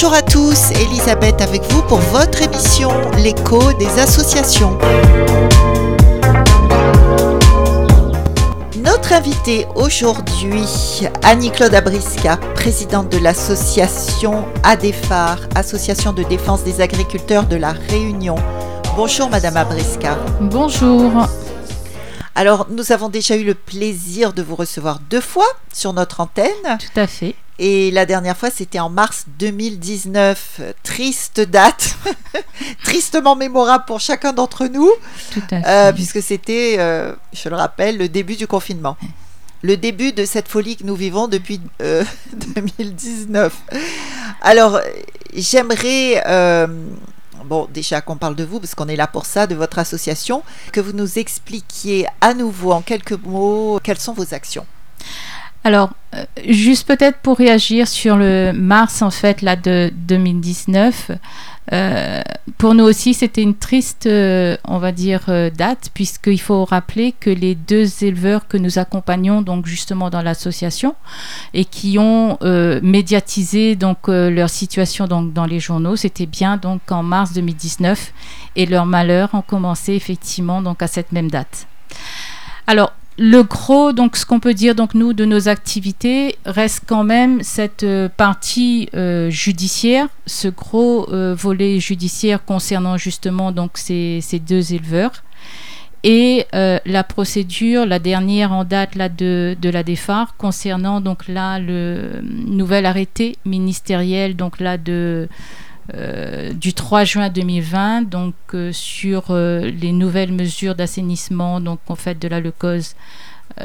Bonjour à tous, Elisabeth avec vous pour votre émission L'écho des associations. Notre invitée aujourd'hui, Annie-Claude Abrisca, présidente de l'association ADEFAR, Association de défense des agriculteurs de la Réunion. Bonjour Madame Abrisca. Bonjour. Alors, nous avons déjà eu le plaisir de vous recevoir deux fois sur notre antenne. Tout à fait. Et la dernière fois, c'était en mars 2019. Triste date, tristement mémorable pour chacun d'entre nous, Tout à euh, fait. puisque c'était, euh, je le rappelle, le début du confinement. Le début de cette folie que nous vivons depuis euh, 2019. Alors, euh, j'aimerais, euh, bon, déjà qu'on parle de vous, parce qu'on est là pour ça, de votre association, que vous nous expliquiez à nouveau en quelques mots quelles sont vos actions? Alors, euh, juste peut-être pour réagir sur le mars en fait là de 2019. euh, pour nous aussi, c'était une triste, euh, on va dire, date, puisqu'il faut rappeler que les deux éleveurs que nous accompagnons, donc justement dans l'association, et qui ont médiatisé donc leur situation donc dans les journaux, c'était bien donc en mars 2019, et leurs malheurs ont commencé effectivement donc à cette même date. Alors, le gros, donc ce qu'on peut dire donc nous de nos activités reste quand même cette euh, partie euh, judiciaire, ce gros euh, volet judiciaire concernant justement donc ces, ces deux éleveurs. Et la procédure, la dernière en date là de, de la DEFAR concernant donc là le nouvel arrêté ministériel donc là de euh, du 3 juin 2020 donc euh, sur euh, les nouvelles mesures d'assainissement donc en fait de la leucose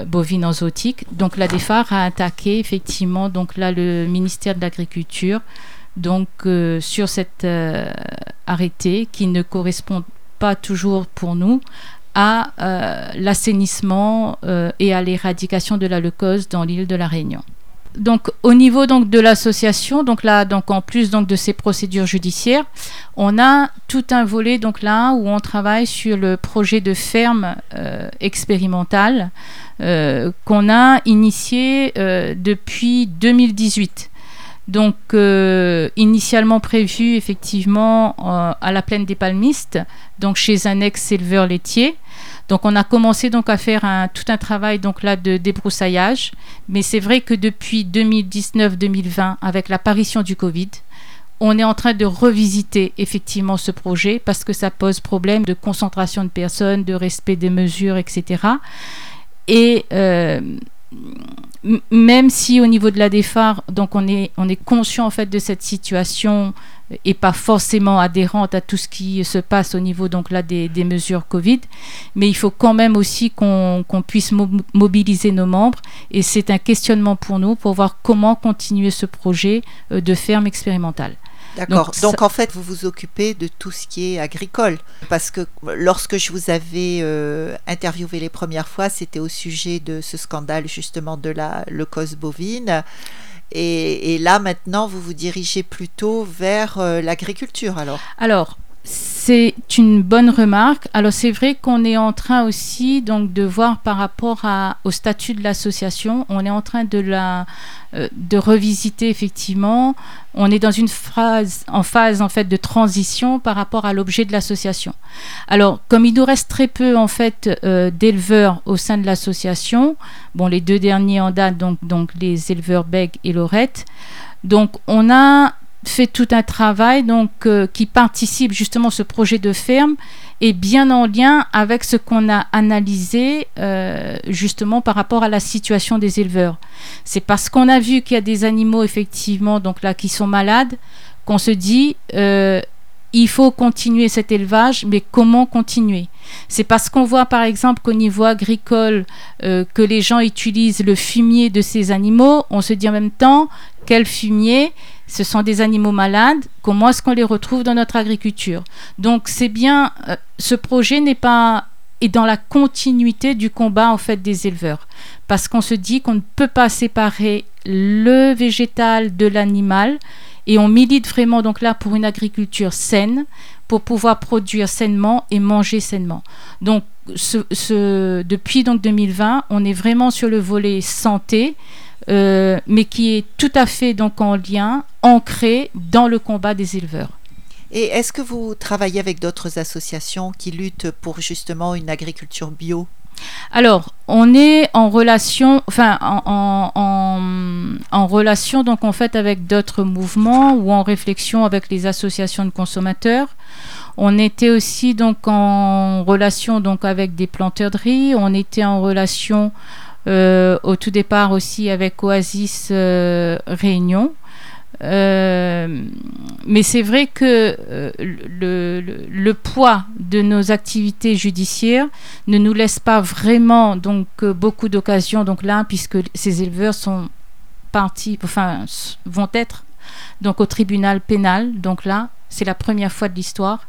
bovine en zootique. Donc la DEFAR a attaqué effectivement donc là le ministère de l'Agriculture donc sur cet arrêté qui ne correspond pas toujours pour nous à l'assainissement et à l'éradication de la leucose dans l'île de la Réunion. Donc au niveau de l'association, donc là donc en plus donc de ces procédures judiciaires, on a tout un volet donc là où on travaille sur le projet de ferme euh, expérimentale euh, qu'on a initié euh, depuis 2018. Donc initialement prévu effectivement à la plaine des Palmistes, donc chez un ex-éleveur laitier. Donc on a commencé donc à faire un, tout un travail donc là de débroussaillage, mais c'est vrai que depuis 2019-2020, avec l'apparition du Covid, on est en train de revisiter effectivement ce projet parce que ça pose problème de concentration de personnes, de respect des mesures, etc. Et euh, même si au niveau de la DEFAR, donc on est, on est conscient en fait de cette situation et pas forcément adhérente à tout ce qui se passe au niveau donc là des, des mesures Covid, mais il faut quand même aussi qu'on puisse mo- mobiliser nos membres et c'est un questionnement pour nous pour voir comment continuer ce projet euh, de ferme expérimentale. D'accord. Donc, Donc, ça- en fait, vous vous occupez de tout ce qui est agricole. Parce que lorsque je vous avais euh, interviewé les premières fois, c'était au sujet de ce scandale justement de la leucose bovine. Et, là, maintenant, vous vous dirigez plutôt vers euh, l'agriculture. Alors, c'est une bonne remarque. Alors, c'est vrai qu'on est en train aussi donc de voir par rapport au statut de l'association, on est en train de la euh, de revisiter effectivement. On est dans une phase en phase en fait de transition par rapport à l'objet de l'association. Alors, comme il nous reste très peu en fait euh, d'éleveurs au sein de l'association, bon, les deux derniers en date donc donc les éleveurs Beg et Lorette. Donc, on a fait tout un travail donc euh, qui participe justement ce projet de ferme est bien en lien avec ce qu'on a analysé euh, justement par rapport à la situation des éleveurs. C'est parce qu'on a vu qu'il y a des animaux effectivement donc là qui sont malades qu'on se dit euh, il faut continuer cet élevage, mais comment continuer? C'est parce qu'on voit par exemple qu'au niveau agricole, que les gens utilisent le fumier de ces animaux, on se dit en même temps, quel fumier Ce sont des animaux malades, comment est-ce qu'on les retrouve dans notre agriculture Donc c'est bien, euh, ce projet n'est pas est dans la continuité du combat en fait des éleveurs, parce qu'on se dit qu'on ne peut pas séparer le végétal de l'animal et on milite vraiment donc là pour une agriculture saine, pour pouvoir produire sainement et manger sainement. Donc depuis donc 2020, on est vraiment sur le volet santé, mais qui est tout à fait donc en lien, ancré dans le combat des éleveurs. Et est-ce que vous travaillez avec d'autres associations qui luttent pour justement une agriculture bio? Alors, on est en relation, enfin, en, en, relation donc en fait avec d'autres mouvements ou en réflexion avec les associations de consommateurs. On était aussi donc en relation donc avec des planteurs de riz. On était en relation euh, au tout départ aussi avec Oasis euh, Réunion. Euh, mais c'est vrai que le, le, poids de nos activités judiciaires ne nous laisse pas vraiment donc beaucoup d'occasions donc là puisque ces éleveurs sont partis enfin vont être donc au tribunal pénal donc là c'est la première fois de l'histoire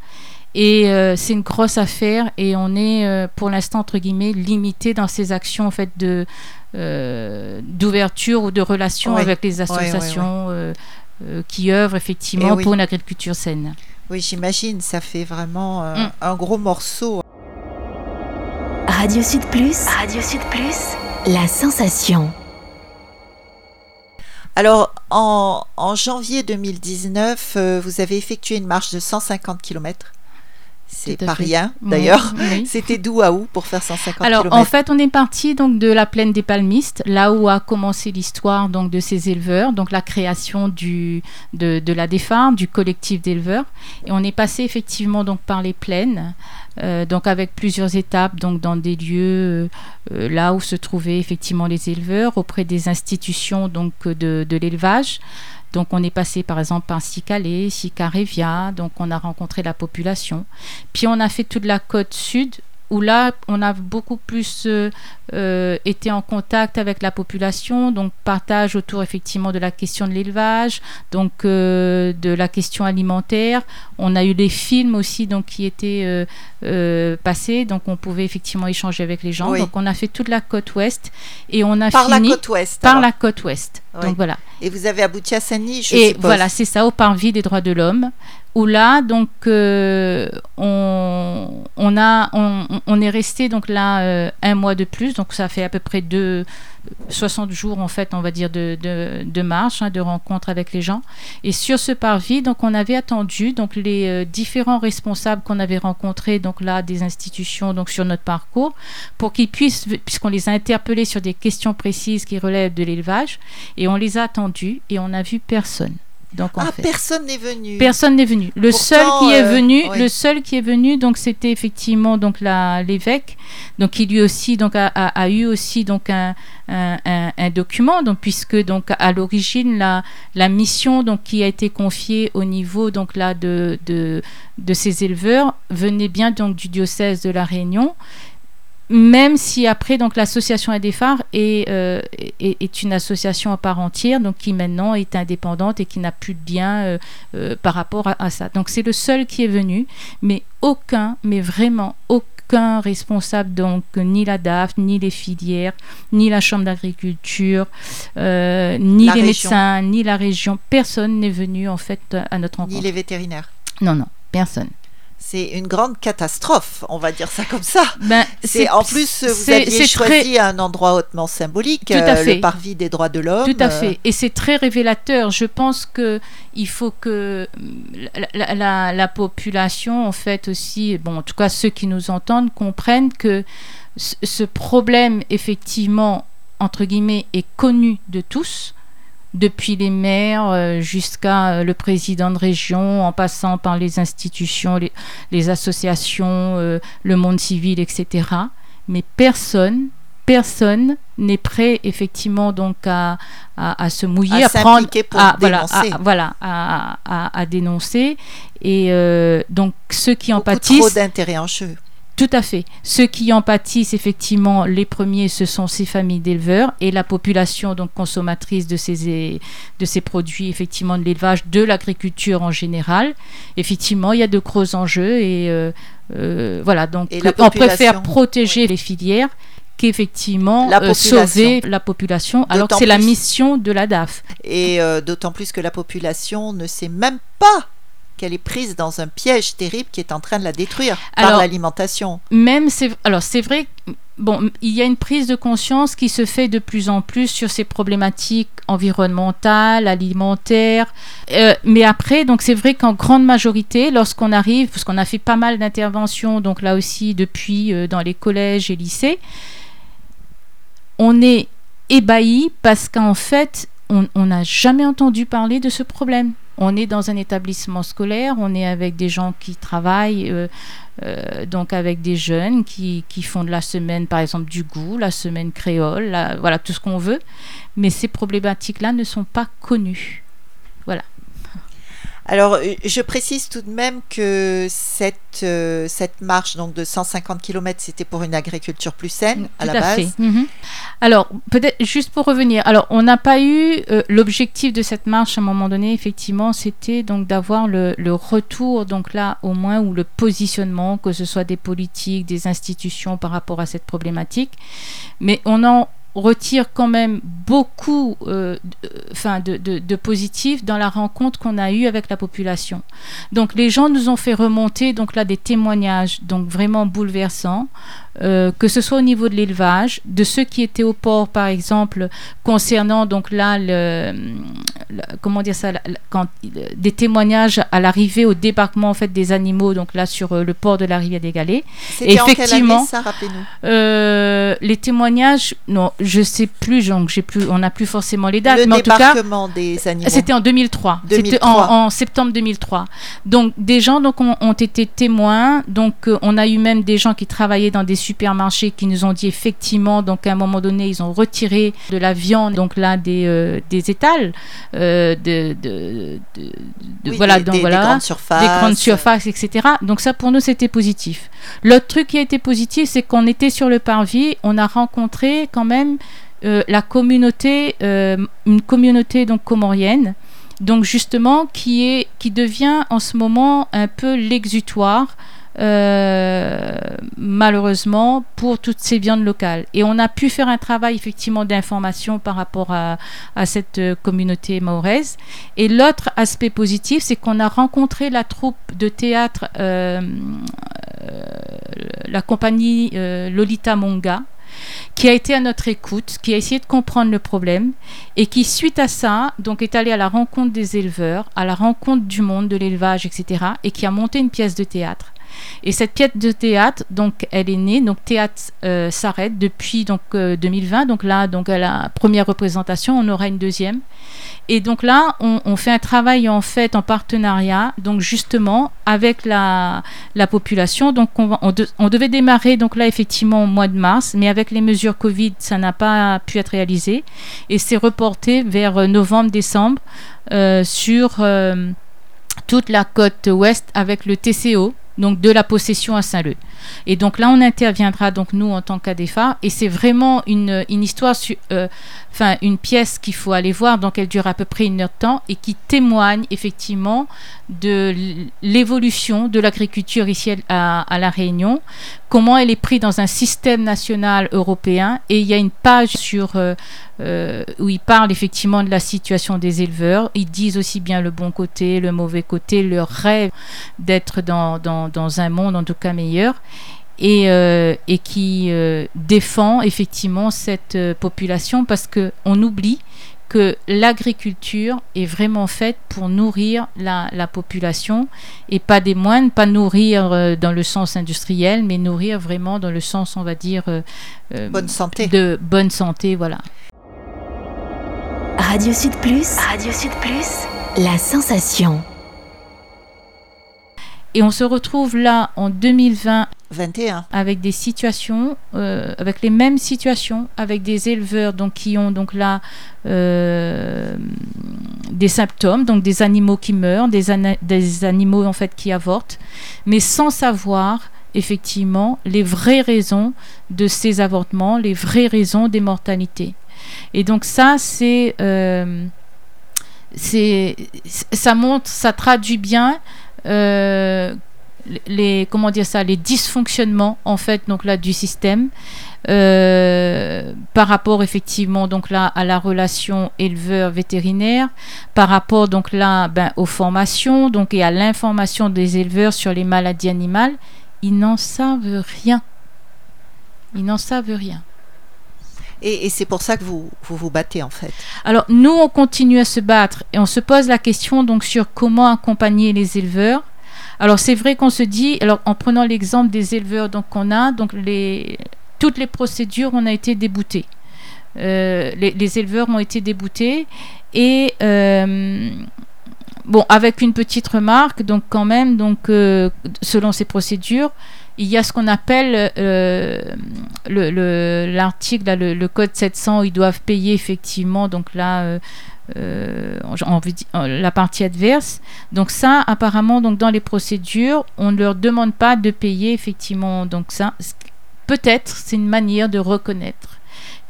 et c'est une grosse affaire et on est pour l'instant entre guillemets limité dans ces actions en fait de d'ouverture ou de relation avec les associations euh, qui œuvrent effectivement eh pour une agriculture saine. Oui, j'imagine, ça fait vraiment euh, mm. un gros morceau. Radio Sud Plus, Radio Sud Plus, la sensation. Alors, en, en janvier 2019, euh, vous avez effectué une marche de 150 km c'est pas rien d'ailleurs. C'était d'où à où pour faire 150 Alors en fait, on est parti donc de la plaine des Palmistes, là où a commencé l'histoire donc de ces éleveurs, donc la création du de, de la DEFAR, du collectif d'éleveurs, et on est passé effectivement donc par les plaines, euh, donc avec plusieurs étapes donc dans des lieux euh, là où se trouvaient effectivement les éleveurs auprès des institutions donc de, de l'élevage. Donc on est passé par exemple par Sicalé, Sicarevia, donc on a rencontré la population. Puis on a fait toute la côte sud où là, on a beaucoup plus euh, euh, été en contact avec la population, donc partage autour effectivement de la question de l'élevage, donc euh, de la question alimentaire. On a eu des films aussi donc qui étaient passés, donc on pouvait effectivement échanger avec les gens. Donc on a fait toute la côte ouest et on a par fini la côte ouest, par la côte ouest. Donc voilà. Et vous avez abouti à Saint-Denis, je Et voilà, c'est ça, au Parvis des droits de l'homme où là, donc, euh, on, est resté donc là euh, un mois de plus, donc ça fait à peu près deux, 60 jours en fait, on va dire de, de, de marche, hein, de rencontre avec les gens. Et sur ce parvis, donc, on avait attendu donc les euh, différents responsables qu'on avait rencontrés donc là des institutions donc sur notre parcours pour qu'ils puissent, puisqu'on les a interpellés sur des questions précises qui relèvent de l'élevage, et on les a attendus et on n'a vu personne. Donc, ah, personne n'est venu. Personne n'est venu. Le seul qui est euh, venu, le seul qui est venu, donc c'était effectivement donc l'évêque, donc qui lui aussi donc a, a, eu aussi donc un, un, un, document, donc puisque donc à l'origine la, la mission donc qui a été confiée au niveau donc là de de, de ces éleveurs venait bien donc du diocèse de la Réunion même si après donc l'association ADFAR est, euh, est, est, une association à part entière donc qui maintenant est indépendante et qui n'a plus de biens euh, euh, par rapport à, ça. Donc c'est le seul qui est venu mais aucun mais vraiment aucun responsable donc ni la DAF ni les filières ni la chambre d'agriculture ni les médecins ni la région. Personne n'est venu en fait à notre rencontre. ni les vétérinaires. Non non personne c'est une grande catastrophe, on va dire ça comme ça. Ben, c'est en plus vous aviez choisi un endroit hautement symbolique, euh, le parvis des droits de l'homme. Tout à fait, et c'est très révélateur. Je pense que il faut que la, la, population, en fait aussi, bon, en tout cas ceux qui nous entendent, comprennent que ce problème, effectivement, entre guillemets, est connu de tous depuis les maires euh, jusqu'à euh, le président de région, en passant par les institutions, les, associations, euh, le monde civil, etc. Mais personne, personne n'est prêt effectivement donc à, à, se mouiller, à, prendre, pour à, dénoncer. voilà, à, à, dénoncer. Et donc ceux qui en pâtissent. Trop d'intérêt en jeu. Tout à fait. Ceux qui en pâtissent, effectivement, les premiers, ce sont ces familles d'éleveurs et la population donc consommatrice de ces, de ces produits, effectivement, de l'élevage, de l'agriculture en général. Effectivement, il y a de gros enjeux et euh, euh, voilà. Donc, on préfère protéger les filières qu'effectivement euh, sauver la population, alors que c'est la mission de la DAF. Et d'autant plus que la population ne sait même pas qu'elle est prise dans un piège terrible qui est en train de la détruire par l'alimentation. Même c'est alors c'est vrai bon il y a une prise de conscience qui se fait de plus en plus sur ces problématiques environnementales, alimentaires, euh, mais après donc c'est vrai qu'en grande majorité lorsqu'on arrive parce qu'on a fait pas mal d'interventions donc là aussi depuis euh, dans les collèges et lycées, on est ébahi parce qu'en fait on n'a jamais entendu parler de ce problème on est dans un établissement scolaire, on est avec des gens qui travaillent, euh, euh, donc avec des jeunes qui, qui, font de la semaine, par exemple, du goût, la semaine créole, voilà, tout ce qu'on veut. Mais ces problématiques-là ne sont pas connues. Alors, euh, je précise tout de même que cette, euh, cette marche donc de 150 km, c'était pour une agriculture plus saine à la base. Mhm. Alors, peut-être juste pour revenir. Alors, on n'a pas eu euh, l'objectif de cette marche à un moment donné. Effectivement, c'était donc d'avoir le, le, retour, donc là au moins ou le positionnement, que ce soit des politiques, des institutions par rapport à cette problématique. Mais on en retire quand même beaucoup euh, de, de, de, positif dans la rencontre qu'on a eue avec la population. Donc les gens nous ont fait remonter donc là des témoignages donc vraiment bouleversants euh, que ce soit au niveau de l'élevage, de ceux qui étaient au port, par exemple, concernant donc là, le, comment dire ça, quand, des témoignages à l'arrivée, au débarquement en fait des animaux, donc là sur euh, le port de la rivière des Galets. effectivement, ça, rappelez-nous? Euh, les témoignages, non, je sais plus, donc j'ai plus, on n'a plus forcément les dates, le mais en tout cas, des animaux. C'était en 2003. C'était en, en, septembre 2003. Donc des gens donc ont, ont été témoins, donc on a eu même des gens qui travaillaient dans des supermarchés qui nous ont dit effectivement, donc à un moment donné, ils ont retiré de la viande, donc là des, euh, des étals, euh, de, de, voilà, donc voilà, des grandes surfaces, des grandes surfaces, etc. Donc ça pour nous c'était positif. L'autre truc qui a été positif, c'est qu'on était sur le parvis, on a rencontré quand même euh, la communauté, une communauté donc comorienne donc justement qui est qui devient en ce moment un peu l'exutoire euh, malheureusement pour toutes ces viandes locales. Et on a pu faire un travail effectivement d'information par rapport à, cette euh, communauté mahoraise. Et l'autre aspect positif, c'est qu'on a rencontré la troupe de théâtre, euh la compagnie Lolita Monga, qui a été à notre écoute, qui a essayé de comprendre le problème et qui, suite à ça, donc est allé à la rencontre des éleveurs, à la rencontre du monde, de l'élevage, etc., et qui a monté une pièce de théâtre et cette pièce de théâtre, donc, elle est née. Donc, théâtre euh, s'arrête depuis donc 2020. Euh, donc là, donc à la première représentation, on aura une deuxième. Et donc là, on, fait un travail en fait en partenariat, donc justement avec la, la population. Donc on, on, devait démarrer donc là effectivement au mois de mars, mais avec les mesures Covid, ça n'a pas pu être réalisé et c'est reporté vers euh, novembre-décembre sur toute la côte ouest avec le TCO donc de la possession à Saint-Leu. Et donc là, on interviendra donc nous en tant qu'ADEFA, et c'est vraiment une, une histoire, euh, enfin une pièce qu'il faut aller voir, donc elle dure à peu près une heure de temps, et qui témoigne effectivement de l'évolution de l'agriculture ici à, à, La Réunion, comment elle est prise dans un système national européen, et il y a une page sur euh, euh, où ils parlent effectivement de la situation des éleveurs. Ils disent aussi bien le bon côté, le mauvais côté, leur rêve d'être dans, dans, dans, un monde en tout cas meilleur. Et, euh, et qui défend effectivement cette population parce qu'on oublie que l'agriculture est vraiment faite pour nourrir la, la, population et pas des moindres, pas nourrir dans le sens industriel, mais nourrir vraiment dans le sens, on va dire, bonne santé. De bonne santé, voilà. Radio Sud Plus. Radio Sud Plus. La sensation. Et on se retrouve là en 2020 21. avec des situations, euh, avec les mêmes situations, avec des éleveurs donc qui ont donc là euh, des symptômes, donc des animaux qui meurent, des, des animaux en fait qui avortent, mais sans savoir effectivement les vraies raisons de ces avortements, les vraies raisons des mortalités. Et donc ça, c'est, euh, c'est, ça montre, ça traduit bien euh, les comment dire ça, les dysfonctionnements en fait donc là du système euh, par rapport effectivement donc là à la relation éleveur vétérinaire, par rapport donc là ben, aux formations donc et à l'information des éleveurs sur les maladies animales, ils n'en savent rien. Ils n'en savent rien. Et, c'est pour ça que vous, vous, battez en fait. Alors nous, on continue à se battre et on se pose la question donc sur comment accompagner les éleveurs. Alors c'est vrai qu'on se dit, alors en prenant l'exemple des éleveurs donc qu'on a, donc les, toutes les procédures on a été déboutés. Euh, les, éleveurs ont été déboutés et euh, bon avec une petite remarque donc quand même donc euh, selon ces procédures il y a ce qu'on appelle euh, l'article, le, le, code 700, ils doivent payer effectivement, donc là, euh, euh, la partie adverse. Donc ça, apparemment, donc dans les procédures, on ne leur demande pas de payer effectivement. Donc ça, peut-être, c'est une manière de reconnaître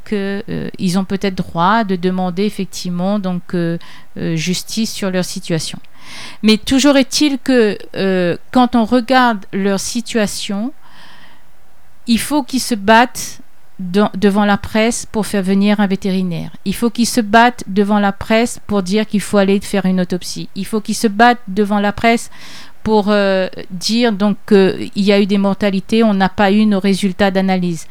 qu'ils ont peut-être droit de demander effectivement donc justice sur leur situation. Mais toujours est-il que euh, quand on regarde leur situation, il faut qu'ils se battent devant la presse pour faire venir un vétérinaire. Il faut qu'ils se battent devant la presse pour dire qu'il faut aller faire une autopsie. Il faut qu'ils se battent devant la presse pour euh, dire donc qu'il y a eu des mortalités, on n'a pas eu nos résultats d'analyse.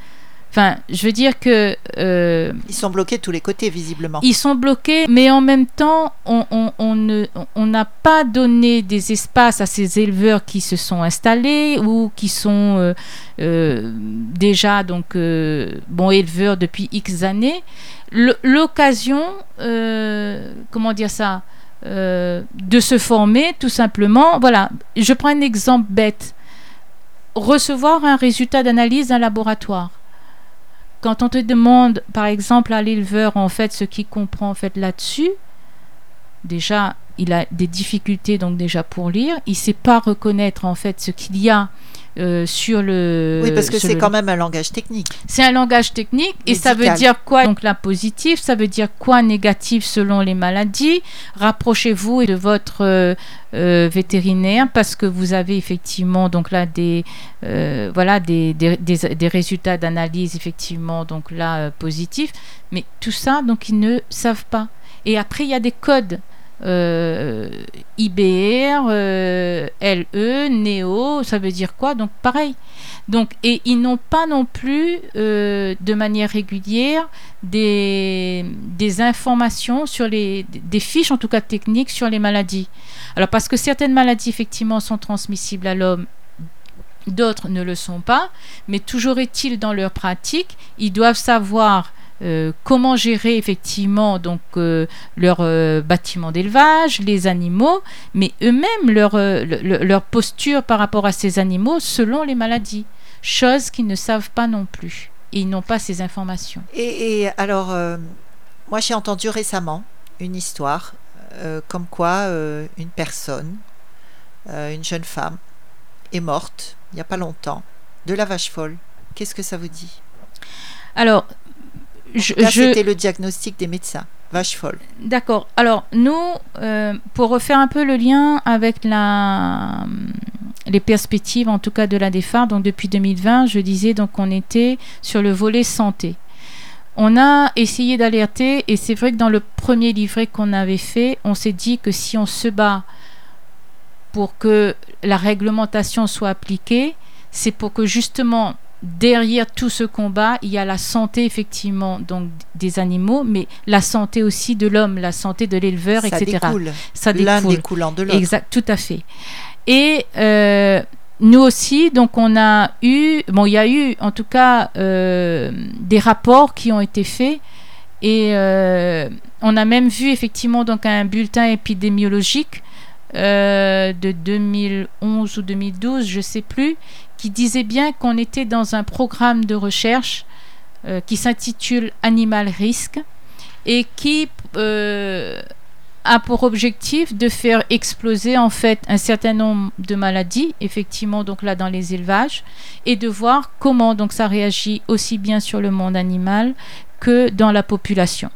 Enfin, je veux dire que... Euh, ils sont bloqués de tous les côtés, visiblement. Ils sont bloqués, mais en même temps, on, on, on n'a pas donné des espaces à ces éleveurs qui se sont installés ou qui sont euh, euh, déjà donc, bon, éleveurs depuis X années. L'occasion, comment dire ça de se former, tout simplement. Voilà, je prends un exemple bête. Recevoir un résultat d'analyse d'un laboratoire quand on te demande, par exemple, à l'éleveur, en fait, ce qu'il comprend en fait là-dessus, déjà, il a des difficultés donc déjà pour lire. Il ne sait pas reconnaître en fait ce qu'il y a euh, sur le. Oui, parce que c'est quand même un langage technique. C'est un langage technique et ça veut dire quoi Donc là, positif, ça veut dire quoi négatif selon les maladies? Rapprochez-vous de votre euh, euh, vétérinaire parce que vous avez effectivement donc là des voilà des, des, des, résultats d'analyse effectivement donc là positifs. Mais tout ça donc ils ne savent pas. Et après il y a des codes. Euh, IBR, euh, LE, NEO, ça veut dire quoi? Donc pareil. Donc, et ils n'ont pas non plus euh, de manière régulière des, des informations sur les des fiches en tout cas techniques sur les maladies. Alors parce que certaines maladies effectivement sont transmissibles à l'homme d'autres ne le sont pas, mais toujours est-il dans leur pratique, ils doivent savoir comment gérer effectivement donc euh, leur euh, bâtiment d'élevage, les animaux, mais eux-mêmes leur, leur posture par rapport à ces animaux selon les maladies, chose qu'ils ne savent pas non plus. Et ils n'ont pas ces informations. Et, alors, moi j'ai entendu récemment une histoire comme quoi une personne, une jeune femme, est morte il n'y a pas longtemps de la vache folle. Qu'est-ce que ça vous dit? Alors, c'était le diagnostic des médecins. Vache folle. D'accord. Alors, nous, euh, pour refaire un peu le lien avec la, les perspectives, en tout cas de la DEFAR, donc depuis 2020, je disais donc qu'on était sur le volet santé. On a essayé d'alerter, et c'est vrai que dans le premier livret qu'on avait fait, on s'est dit que si on se bat pour que la réglementation soit appliquée, c'est pour que justement derrière tout ce combat, il y a la santé effectivement donc des animaux, mais la santé aussi de l'homme, la santé de l'éleveur, etc. Ça découle. L'un découlant de l'autre. Exact, tout à fait. Et euh, nous aussi, donc on a eu, bon, il y a eu en tout cas euh, des rapports qui ont été faits et euh, on a même vu effectivement donc un bulletin épidémiologique de 2011 ou 2012, je sais plus, qui disait bien qu'on était dans un programme de recherche euh, qui s'intitule Animal Risk et qui euh, a pour objectif de faire exploser en fait un certain nombre de maladies, effectivement donc là dans les élevages, et de voir comment donc ça réagit aussi bien sur le monde animal que dans la population.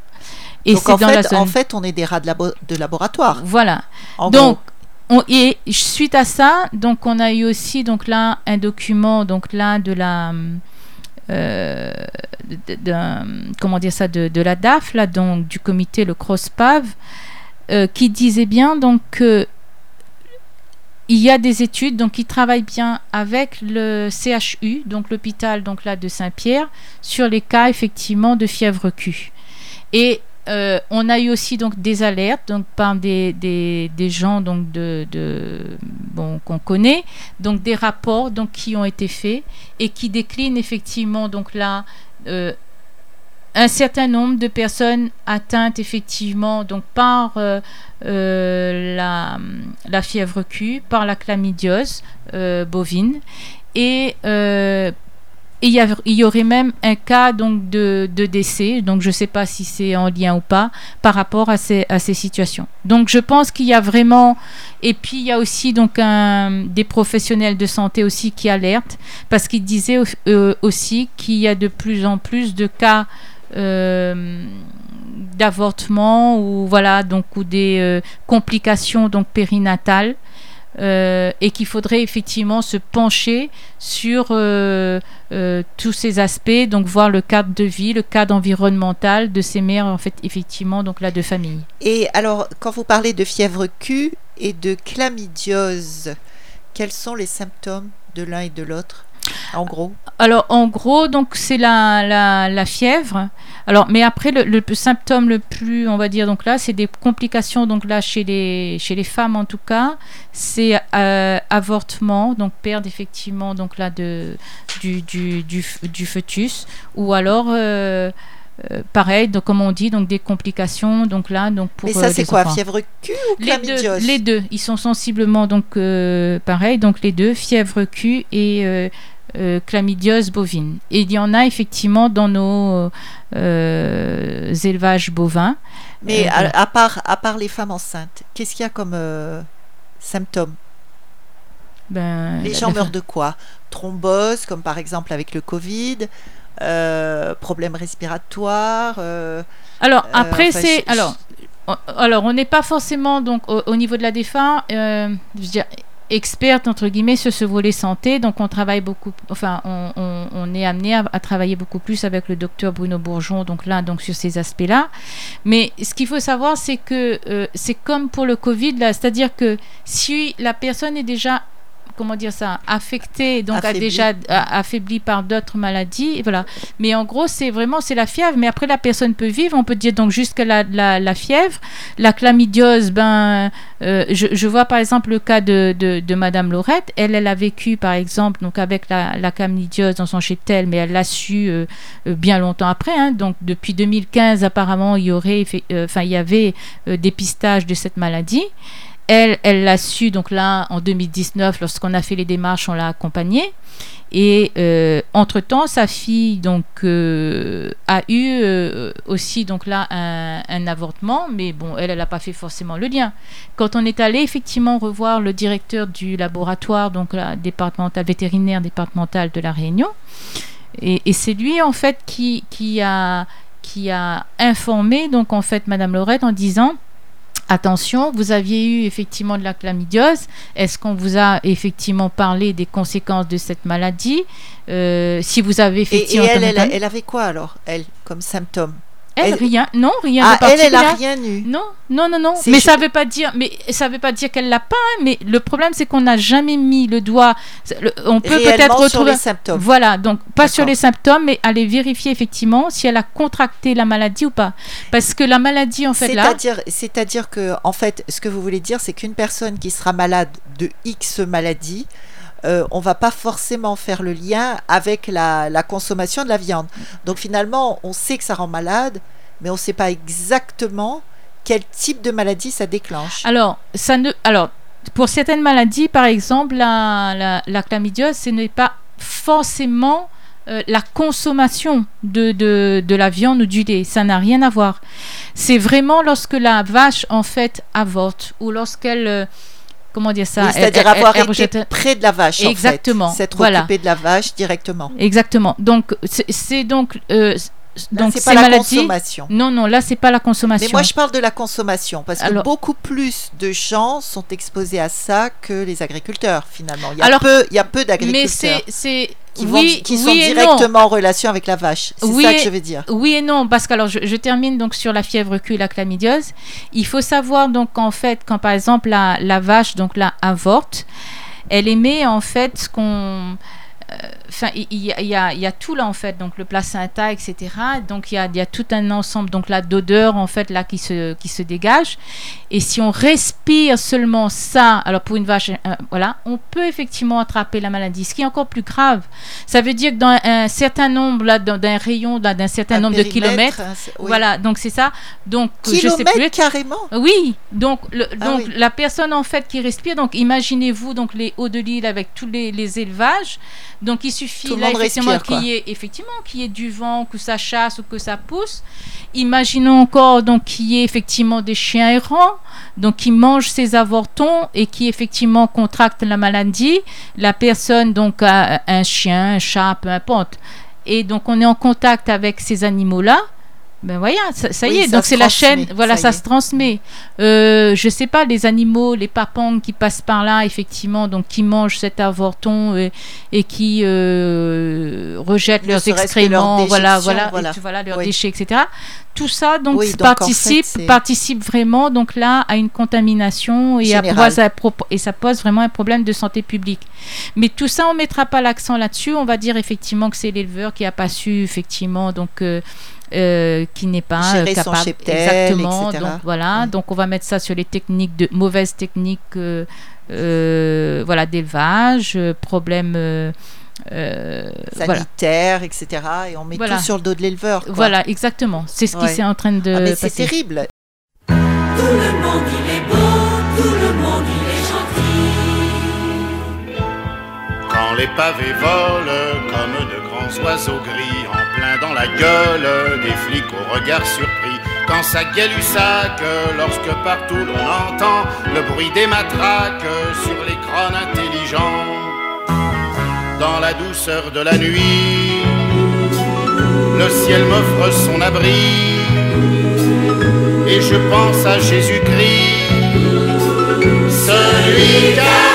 Et donc en, fait, en fait, on est des rats de, laboratoire. Voilà. donc on, et suite à ça, donc on a eu aussi donc là un document donc là de la euh, de, comment dire ça de, de, la DAF là donc du comité le CROSPAV euh, qui disait bien donc que il y a des études donc qui travaillent bien avec le CHU donc l'hôpital donc là de Saint-Pierre sur les cas effectivement de fièvre Q et euh, on a eu aussi donc des alertes par des, gens qu'on connaît. Donc des rapports donc qui ont été faits et qui déclinent effectivement donc là euh, un certain nombre de personnes atteintes effectivement donc par euh, la, fièvre Q, par la chlamydiose bovine. Et il y, aurait même un cas donc de, de décès, donc je ne sais pas si c'est en lien ou pas par rapport à ces, à ces situations. Donc je pense qu'il y a vraiment, et puis il y a aussi donc des professionnels de santé aussi qui alertent, parce qu'ils disaient euh, aussi qu'il y a de plus en plus de cas euh, d'avortement ou voilà donc ou des euh, complications donc périnatales euh, et qu'il faudrait effectivement se pencher sur euh, euh, tous ces aspects, donc voir le cadre de vie, le cadre environnemental de ces mères, en fait, effectivement, donc là, de famille. Et alors, quand vous parlez de fièvre Q et de chlamydiose, quels sont les symptômes de l'un et de l'autre? En gros Alors, en gros, donc c'est la, la, la, fièvre. Alors, mais après, le, le, symptôme le plus, on va dire, donc là, c'est des complications, donc là, chez les, chez les femmes en tout cas, c'est euh, avortement, donc perte effectivement, donc là, de, du, du, du, du fœtus, ou alors. Euh, euh, pareil, donc comme on dit, donc des complications, donc là, donc pour. Mais ça, c'est quoi, fièvre Q ou les deux, les deux, ils sont sensiblement donc euh, pareil, donc les deux, fièvre Q et euh, euh, chlamydiose bovine. Et il y en a effectivement dans nos euh, élevages bovins. Mais à, à, part, à part les femmes enceintes, qu'est-ce qu'il y a comme symptômes? Ben, Les gens meurent de quoi? Thrombose, comme par exemple avec le Covid euh, problèmes respiratoires. Euh, alors après enfin, c'est je... alors alors on n'est pas forcément donc au, au, niveau de la défunte, euh, je veux dire experte entre guillemets sur ce volet santé. Donc on travaille beaucoup enfin on, est amené à, travailler beaucoup plus avec le docteur Bruno Bourgeon donc là donc sur ces aspects là mais ce qu'il faut savoir c'est que euh, c'est comme pour le Covid là. C'est-à-dire que si la personne est déjà comment dire ça, affecté, donc affaibli. a déjà a, affaibli par d'autres maladies, et voilà. Mais en gros, c'est vraiment c'est la fièvre. Mais après, la personne peut vivre. On peut dire donc jusqu'à la, la, la, fièvre, la chlamydiose. Ben, euh, je, je, vois par exemple le cas de, de, de, Madame Laurette. Elle, elle a vécu par exemple donc avec la, la chlamydiose dans son cheptel, mais elle l'a su euh, bien longtemps après. Hein. Donc depuis 2015, apparemment, il y aurait, enfin, euh, il y avait dépistage de cette maladie. Elle, elle l'a su donc là en 2019 lorsqu'on a fait les démarches, on l'a accompagnée. Et euh, entre temps, sa fille donc euh, a eu euh, aussi donc là un, avortement, mais bon, elle, elle n'a pas fait forcément le lien. Quand on est allé effectivement revoir le directeur du laboratoire donc départemental vétérinaire départemental de la Réunion, et, c'est lui en fait qui, a qui a informé donc en fait Madame Lorette en disant attention, vous aviez eu effectivement de la chlamydiose. Est-ce qu'on vous a effectivement parlé des conséquences de cette maladie? Euh, Si vous avez effectivement. Et, et elle, elle, elle, avait quoi alors, elle, comme symptôme? Elle, elle, rien, non, rien ah, de particulier. Elle, elle a rien eu. Non, non, non, non. Mais ça veut pas dire, mais ça veut pas dire qu'elle l'a pas. Hein, mais le problème, c'est qu'on n'a jamais mis le doigt. Le, on peut peut-être retrouver. sur les symptômes. Voilà, donc pas sur les symptômes, mais aller vérifier effectivement si elle a contracté la maladie ou pas. Parce que la maladie, en fait, là. C'est-à-dire, c'est-à-dire que, en fait, ce que vous voulez dire, c'est qu'une personne qui sera malade de X maladie euh, on va pas forcément faire le lien avec la, consommation de la viande. Donc finalement, on sait que ça rend malade, mais on ne sait pas exactement quel type de maladie ça déclenche. Alors, ça ne, alors pour certaines maladies, par exemple, la, la, la chlamydiose, ce n'est pas forcément euh, la consommation de, de, de, la viande ou du lait. Ça n'a rien à voir. C'est vraiment lorsque la vache, en fait, avorte ou lorsqu'elle... Euh, comment dire ça? Oui, C'est-à-dire avoir été près de la vache. Exactement. S'être voilà. occupé de la vache directement. Exactement. Donc c'est donc euh, donc c'est ces pas la maladies. consommation. Non, non, là c'est pas la consommation. Mais moi, je parle de la consommation parce que beaucoup plus de gens sont exposés à ça que les agriculteurs, finalement. Il y a Alors- peu, il y a peu Mais d'agriculteurs c'est, c'est qui, oui, vont- qui oui sont non. directement en relation avec la vache. C'est Oui ça et- que je veux dire. Oui et non, parce que alors je, je termine donc sur la fièvre Q et la chlamydiose. Il faut savoir donc en fait quand par exemple la, la vache donc là avorte, elle émet en fait ce qu'on Enfin, il y, a- y y tout là en fait, donc le placenta, etc. Donc il y a, y a tout un ensemble donc là d'odeurs en fait là qui se qui se dégage. Et si on respire seulement ça, alors pour une vache, euh, voilà, on peut effectivement attraper la maladie. Ce qui est encore plus grave, ça veut dire que dans un certain nombre là, d'un rayon d'un certain Un nombre de kilomètres, hein, oui. voilà, donc c'est ça. Donc je sais Kilomètres plus. carrément? Oui, donc, le, Ah donc oui. la personne en fait qui respire, donc imaginez-vous donc les hauts de l'île avec tous les, les élevages. Donc il suffit là effectivement qu'il y ait effectivement qu'il y ait du vent, que ça chasse ou que ça pousse. Imaginons encore donc qu'il y ait effectivement des chiens errants, donc qui mangent ces avortons et qui effectivement contractent la maladie. La personne donc a un chien, un chat, peu importe. Et donc on est en contact avec ces animaux-là. Ben voilà, ça, ça y Oui, est, ça donc c'est la chaîne, voilà, ça y ça, se transmet. Euh, je sais pas, les animaux, les papangs qui passent par là, effectivement, donc qui mangent cet avorton et, et qui euh, rejettent Ne leurs que leur excréments, voilà, voilà, voilà. et tu- voilà, leurs Oui. déchets, etc. Tout ça, donc, Oui, donc, en participe, fait, c'est- participe vraiment, donc là, à une contamination et, à et ça pose vraiment un problème de santé publique. Mais tout ça, on mettra pas l'accent là-dessus. On va dire effectivement que c'est l'éleveur qui a pas su, effectivement, donc. euh, euh, qui n'est pas Gérer son capable cheptel, exactement etc. donc voilà Oui. donc on va mettre ça sur les techniques de mauvaises techniques euh, euh, voilà d'élevage euh, problèmes euh, euh, voilà sanitaire, etc. Et on met Voilà. tout sur le dos de l'éleveur. quoi. voilà exactement c'est ce qui Ouais. s'est en train de Ah, mais c'est terrible. Tout le monde il est beau, tout le monde il est gentil. Quand les pavés volent comme de grands oiseaux gris dans la gueule des flics au regard surpris. Quand ça gueule du sac, lorsque partout l'on entend le bruit des matraques sur les crânes intelligents. Dans la douceur de la nuit, le ciel m'offre son abri et je pense à Jésus-Christ, celui qui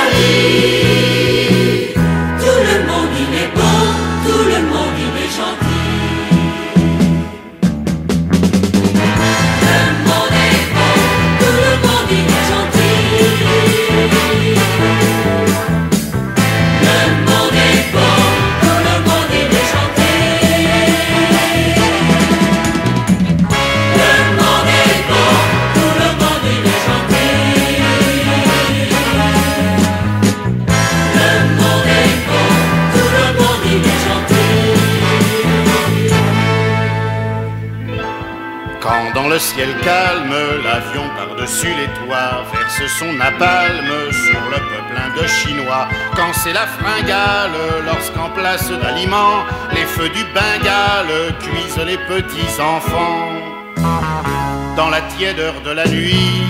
enfants. Dans la tièdeur de la nuit,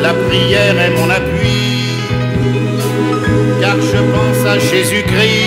la prière est mon appui, car je pense à Jésus-Christ,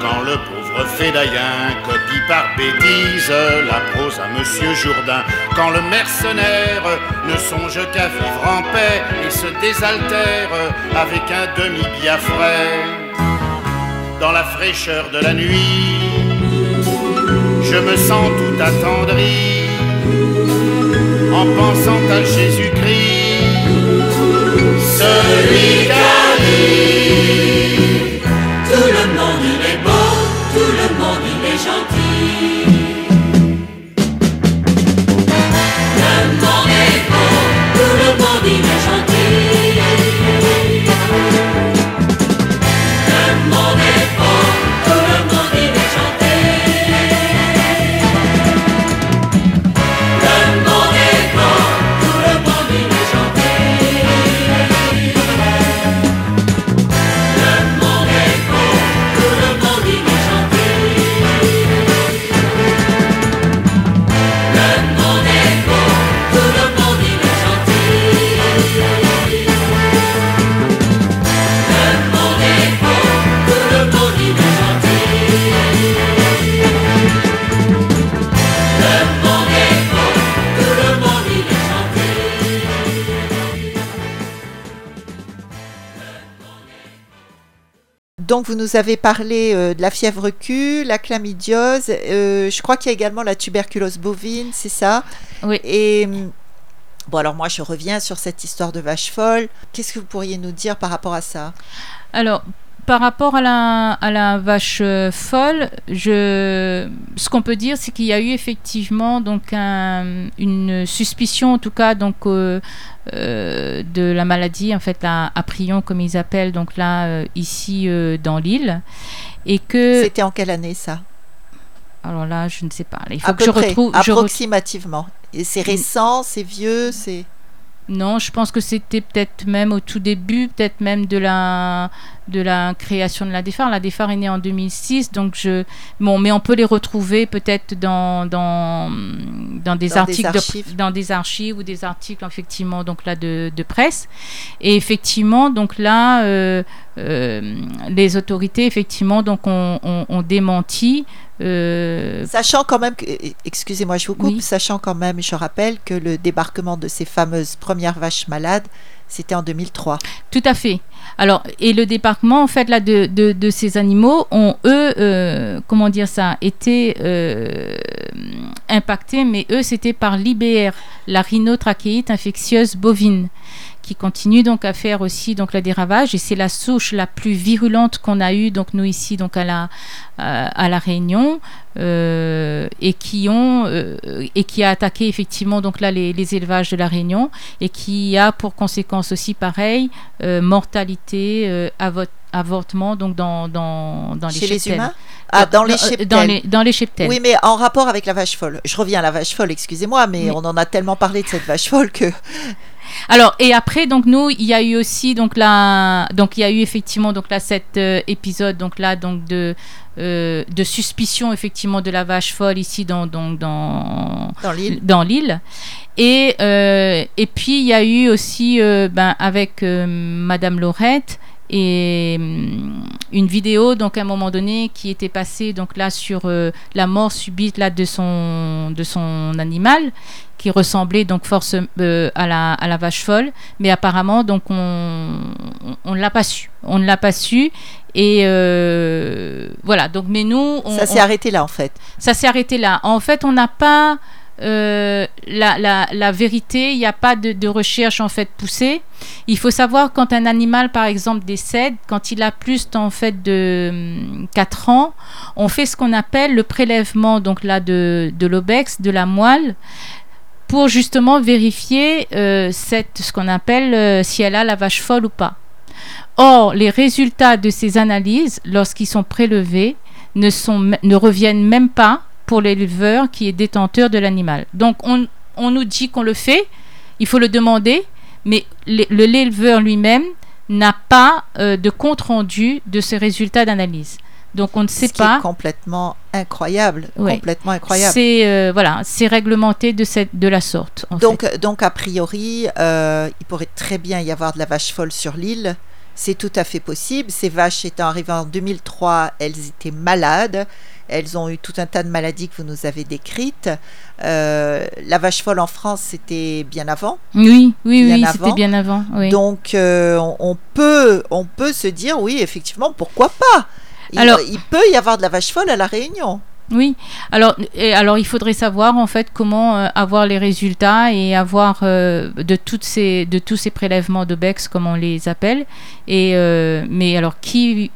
quand le pauvre fédaïen copie par bêtise la prose à Monsieur Jourdain, quand le mercenaire ne songe qu'à vivre en paix et se désaltère avec un demi-bia frais. Dans la fraîcheur de la nuit, je me sens tout attendri en pensant à Jésus-Christ, celui donc vous nous avez parlé euh, de la fièvre Q, la chlamydiose. euh, je crois qu'il y a également la tuberculose bovine, c'est ça? Oui. Et hum, bon, alors moi, je reviens sur cette histoire de vache folle. Qu'est-ce que vous pourriez nous dire par rapport à ça? Alors, par rapport à la, à la vache euh, folle, je, ce qu'on peut dire, c'est qu'il y a eu effectivement donc un- une suspicion, en tout cas, donc euh, euh, de la maladie, en fait, à prion, comme ils appellent, donc là, euh, ici dans l'île, et que, C'était en quelle année ça? Alors là, je ne sais pas. Il faut À que peu je près, retrouve. approximativement. C'est récent, c'est vieux, c'est. Non, je pense que c'était peut-être même au tout début, peut-être même de la, de la création de la DEFAR. La DEFAR est née en 2006, donc je... Bon, mais on peut les retrouver peut-être dans, dans, dans des Dans des articles, de- dans des archives ou des articles, effectivement, donc là, de, de presse. Et effectivement, donc là, euh, euh, les autorités, effectivement, donc ont, ont- ont démenti... euh, Sachant quand même excusez-moi, je vous coupe, Oui. sachant quand même, je rappelle que le débarquement de ces fameuses premières vaches malades, c'était en 2003. Tout à fait. Alors, et le débarquement, en fait, là, de, ces animaux ont, eux, euh, comment dire ça, été euh, impactés, mais eux, c'était par l'IBR, la rhinotrachéite infectieuse bovine, qui continue donc à faire aussi donc là, des ravages, et c'est la souche la plus virulente qu'on a eue, donc nous ici, donc à la, à, à la Réunion, euh, et qui ont euh, et qui a attaqué effectivement donc là les, les élevages de la Réunion et qui a pour conséquence aussi pareil euh, mortalité, euh, avot- avortement donc dans, dans, dans les Chez les humains? Ah, dans les euh, cheptels. dans les, dans les cheptels. Oui, mais en rapport avec la vache folle. Je reviens à la vache folle, excusez-moi, mais Oui. on en a tellement parlé de cette vache folle que. Alors et après donc nous il y a eu aussi donc là donc il y a eu effectivement donc là cet euh, épisode donc là donc de euh, de suspicion effectivement de la vache folle ici dans donc dans Dans l'île. dans l'île. Et, euh, et puis il y a eu aussi euh, ben, avec euh, Madame Laurette et hum, une vidéo donc à un moment donné qui était passée donc là sur euh, la mort subite là de son de son animal qui ressemblait donc force euh, à la à la vache folle mais apparemment donc on on, on ne l'a pas su on ne l'a pas su et euh, voilà donc mais nous on, Ça s'est arrêté là, en fait. ça s'est arrêté là. En fait, on n'a pas euh, la, vérité, il n'y a pas de, recherche en fait poussée. Il faut savoir quand un animal, par exemple, décède, quand il a plus en fait de 4 ans, on fait ce qu'on appelle le prélèvement donc là de, l'obex, de la moelle pour justement vérifier euh, cette, ce qu'on appelle euh, si elle a la vache folle ou pas. Or, les résultats de ces analyses, lorsqu'ils sont prélevés, ne, sont, ne reviennent même pas pour l'éleveur qui est détenteur de l'animal. Donc, on, on nous dit qu'on le fait, il faut le demander, mais l'é- le- l'éleveur lui-même n'a pas euh, de compte-rendu de ces résultats d'analyse. Donc, on ne sait Ce pas. est complètement incroyable. Ouais. Complètement incroyable. C'est euh, voilà, c'est réglementé de cette de la sorte. en fait. Donc, donc, a priori, euh, il pourrait très bien y avoir de la vache folle sur l'île. C'est tout à fait possible. Ces vaches étant arrivées en 2003, elles étaient malades. Elles ont eu tout un tas de maladies que vous nous avez décrites. Euh, la vache folle en France, c'était bien avant. oui, oui, bien oui, c'était bien avant. Oui. Donc, euh, on, on peut, on peut se dire, oui, effectivement, pourquoi pas? Il, Alors- il peut y avoir de la vache folle à la Réunion. Oui, alors, et alors il faudrait savoir en fait comment euh, avoir les résultats et avoir euh, de, toutes ces, de tous ces prélèvements de BEX, comme on les appelle. Et, euh, mais alors, qui,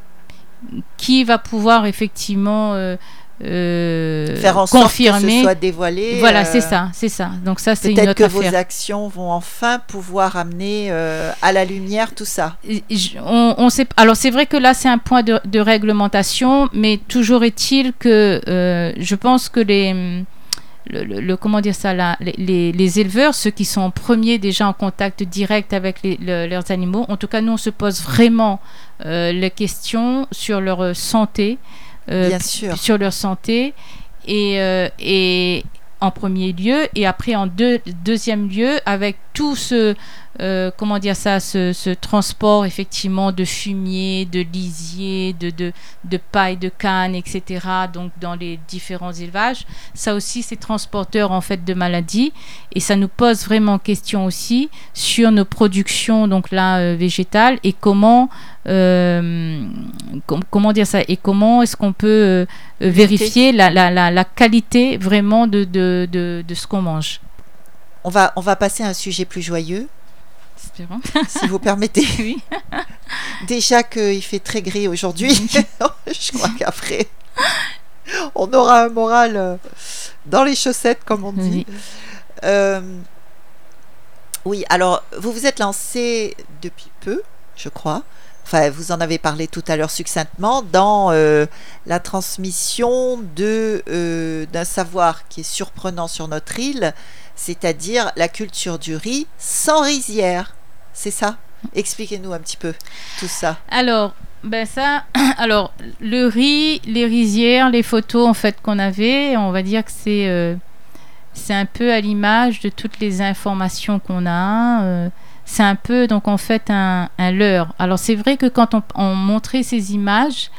qui va pouvoir effectivement euh, euh, Faire en sorte que confirmer ce soit dévoilé. Voilà, euh, c'est ça, c'est ça. Donc ça, c'est une Peut-être que affaire. vos actions vont enfin pouvoir amener euh, à la lumière tout ça. Je- on, on sait, alors c'est vrai que là c'est un point de, de réglementation, mais toujours est-il que je pense que les, le, le- le- comment dire ça, là, les, les- les éleveurs, ceux qui sont en premier déjà en contact direct avec les- leurs animaux, en tout cas nous on se pose vraiment euh, les questions sur leur santé, euh, Bien sûr. sur leur santé et, euh, et en premier lieu et après en deux- deuxième lieu avec tout ce euh, comment dire ça, ce, ce transport effectivement de fumier, de lisier, de, de, de paille, de canne, etc. Donc dans les différents élevages, ça aussi c'est transporteur en fait de maladies et ça nous pose vraiment question aussi sur nos productions donc là euh, végétales et comment euh, com- comment dire ça et comment est-ce qu'on peut euh, vérifier la, la, la, la qualité vraiment de, de, de, de ce qu'on mange. On va, on va passer à un sujet plus joyeux, Espérons. si vous permettez. Oui. Déjà qu'il fait très gris aujourd'hui, je crois qu'après, on aura un moral euh, dans les chaussettes, comme on dit. Oui. Euh, oui, alors vous vous êtes lancé depuis peu, je crois. Enfin, vous en avez parlé tout à l'heure succinctement dans euh, la transmission de euh, d'un savoir qui est surprenant sur notre île, c'est-à-dire la culture du riz sans rizière. C'est ça? Expliquez-nous un petit peu tout ça. Alors, ben ça, alors le riz, les rizières, les photos en fait qu'on avait, on va dire que c'est euh, un peu à l'image de toutes les informations qu'on a. euh, c'est un peu donc en fait un, un leurre. Alors c'est vrai que quand on, on montrait ces images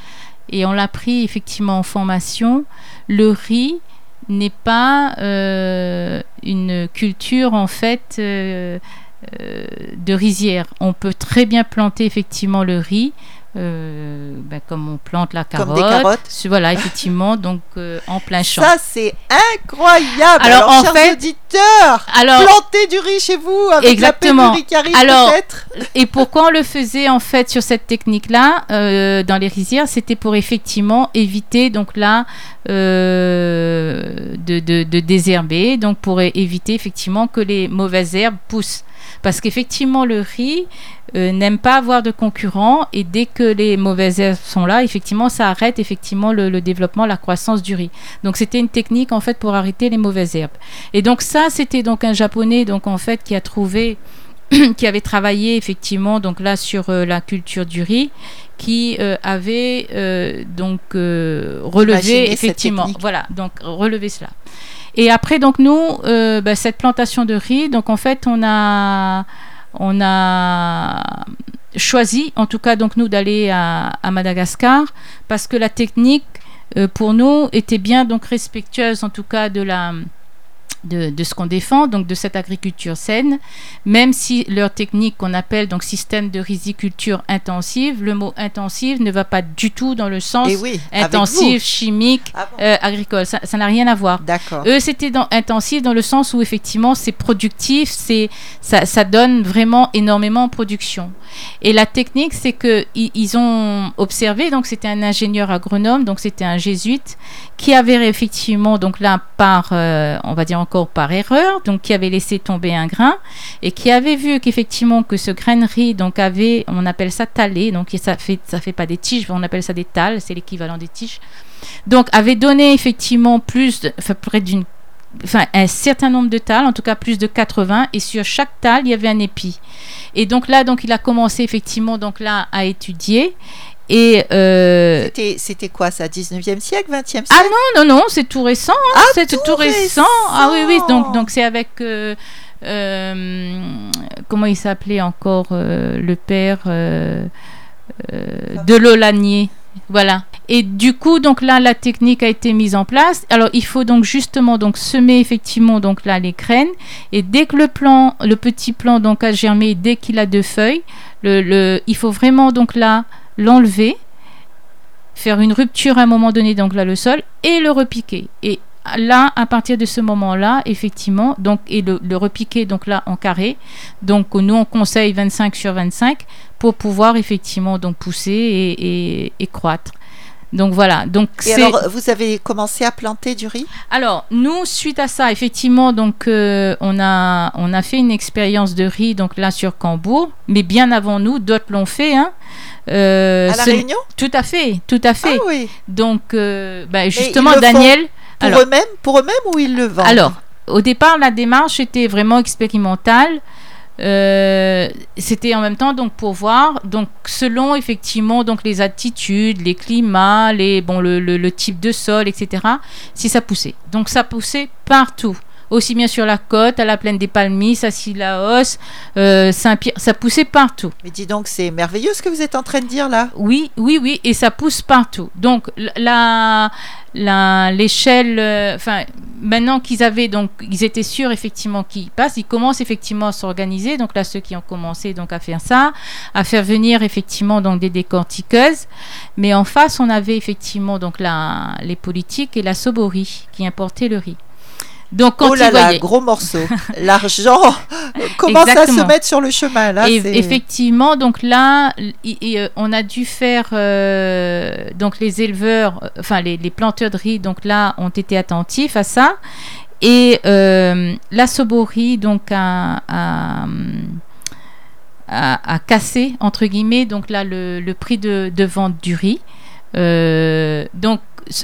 et on l'a pris effectivement en formation, le riz n'est pas euh, une culture en fait euh, de rizière. On peut très bien planter effectivement le riz. euh, ben, comme on plante la carotte, Comme des carottes. Voilà effectivement donc euh, en plein champ. Ça, c'est incroyable. Alors, en chers fait- auditeurs, Alors plantez du riz chez vous avec Exactement. la arrive Alors, peut-être. Et pourquoi on le faisait en fait sur cette technique-là euh, dans les rizières? C'était pour effectivement éviter donc là de, de, de désherber, donc pour éviter effectivement que les mauvaises herbes poussent. Parce qu'effectivement le riz euh, n'aime pas avoir de concurrents et dès que les mauvaises herbes sont là, effectivement ça arrête effectivement le, le développement, la croissance du riz. Donc c'était une technique en fait pour arrêter les mauvaises herbes. Et donc ça c'était donc un japonais donc en fait qui a trouvé qui avait travaillé effectivement donc là sur euh, la culture du riz, qui euh, avait euh, donc relevé effectivement, voilà, donc relevé cela. Et après donc nous, euh, bah, cette plantation de riz, donc en fait on a on a choisi, en tout cas donc nous d'aller à, Madagascar parce que la technique euh, pour nous était bien donc respectueuse en tout cas de la de, de ce qu'on défend, donc de cette agriculture saine, même si leur technique qu'on appelle donc système de riziculture intensive, le mot intensive ne va pas du tout dans le sens Et oui, intensif, chimique, Ah bon euh, agricole. Ça n'a rien à voir. Eux, c'était dans, intensif dans le sens où effectivement c'est productif, c'est ça, ça donne vraiment énormément en production. Et la technique, c'est que i- ils ont observé, donc c'était un ingénieur agronome, donc c'était un jésuite qui avait effectivement donc là par, euh, on va dire encore par erreur, donc qui avait laissé tomber un grain et qui avait vu qu'effectivement que ce grain de riz donc avait, on appelle ça talé, donc ça fait ça fait pas des tiges, on appelle ça des tales, c'est l'équivalent des tiges. Donc avait donné effectivement plus, près d'une enfin un certain nombre de tales, en tout cas plus de 80, et sur chaque talle il y avait un épi. Et donc là, donc il a commencé effectivement donc là à étudier. Et euh, C'était- quoi ça 19e siècle 20e siècle? ah non non non, c'est tout récent. hein, Ah, c'est tout tout récent. Ah oui oui, donc donc c'est avec euh, euh, comment il s'appelait encore le père de Lolanier. Voilà. Et du coup, donc là, la technique a été mise en place. Alors, il faut donc justement donc semer effectivement donc là les graines. Et dès que le plant, le petit plant donc a germé, dès qu'il a deux feuilles, le, le- il faut vraiment donc là l'enlever, faire une rupture à un moment donné donc là le sol et le repiquer. Et là, à partir de ce moment-là, effectivement, donc et le, le repiquer donc là en carré. Donc nous on conseille 25 sur 25 pour pouvoir effectivement donc pousser et, et- et croître. Donc voilà. Donc Et c'est alors, vous avez commencé à planter du riz? Alors, nous, suite à ça, effectivement, donc, euh, on, a, on a fait une expérience de riz, donc là, sur Cambourg, mais bien avant nous, d'autres l'ont fait. Hein. Euh, À La Réunion? Tout à fait, tout à fait. Ah oui. Donc, euh, bah, justement, font Daniel. Pour alors, eux-mêmes Pour eux-mêmes ou ils le vendent alors, au départ, la démarche était vraiment expérimentale. Euh, c'était en même temps donc pour voir. Donc selon effectivement donc les attitudes les climats les bon le, le- le type de sol etc si ça poussait. Donc ça poussait partout aussi bien sur la côte, à la plaine des Palmiers, à Sillaos, euh, Saint-Pierre, ça poussait partout. Mais dis donc, c'est merveilleux ce que vous êtes en train de dire là. Oui, oui, oui, et ça pousse partout. Donc la, la, l'échelle, euh, enfin, maintenant qu'ils avaient donc, ils étaient sûrs effectivement qu'ils passent, ils commencent effectivement à s'organiser. Donc là, ceux qui ont commencé donc à faire ça, à faire venir effectivement donc des décortiqueuses. Mais en face, on avait effectivement donc la, les politiques et la Soborie qui importaient le riz. Donc quand oh là là, gros morceau. L'argent commence à se mettre sur le chemin là. Et effectivement, donc là, euh, on a dû faire euh, donc les éleveurs, euh, enfin les, les planteurs de riz, donc là ont été attentifs à ça. Et euh, la Soborie donc a, a, a- a cassé entre guillemets donc là le, le prix de, de vente du riz. Euh, donc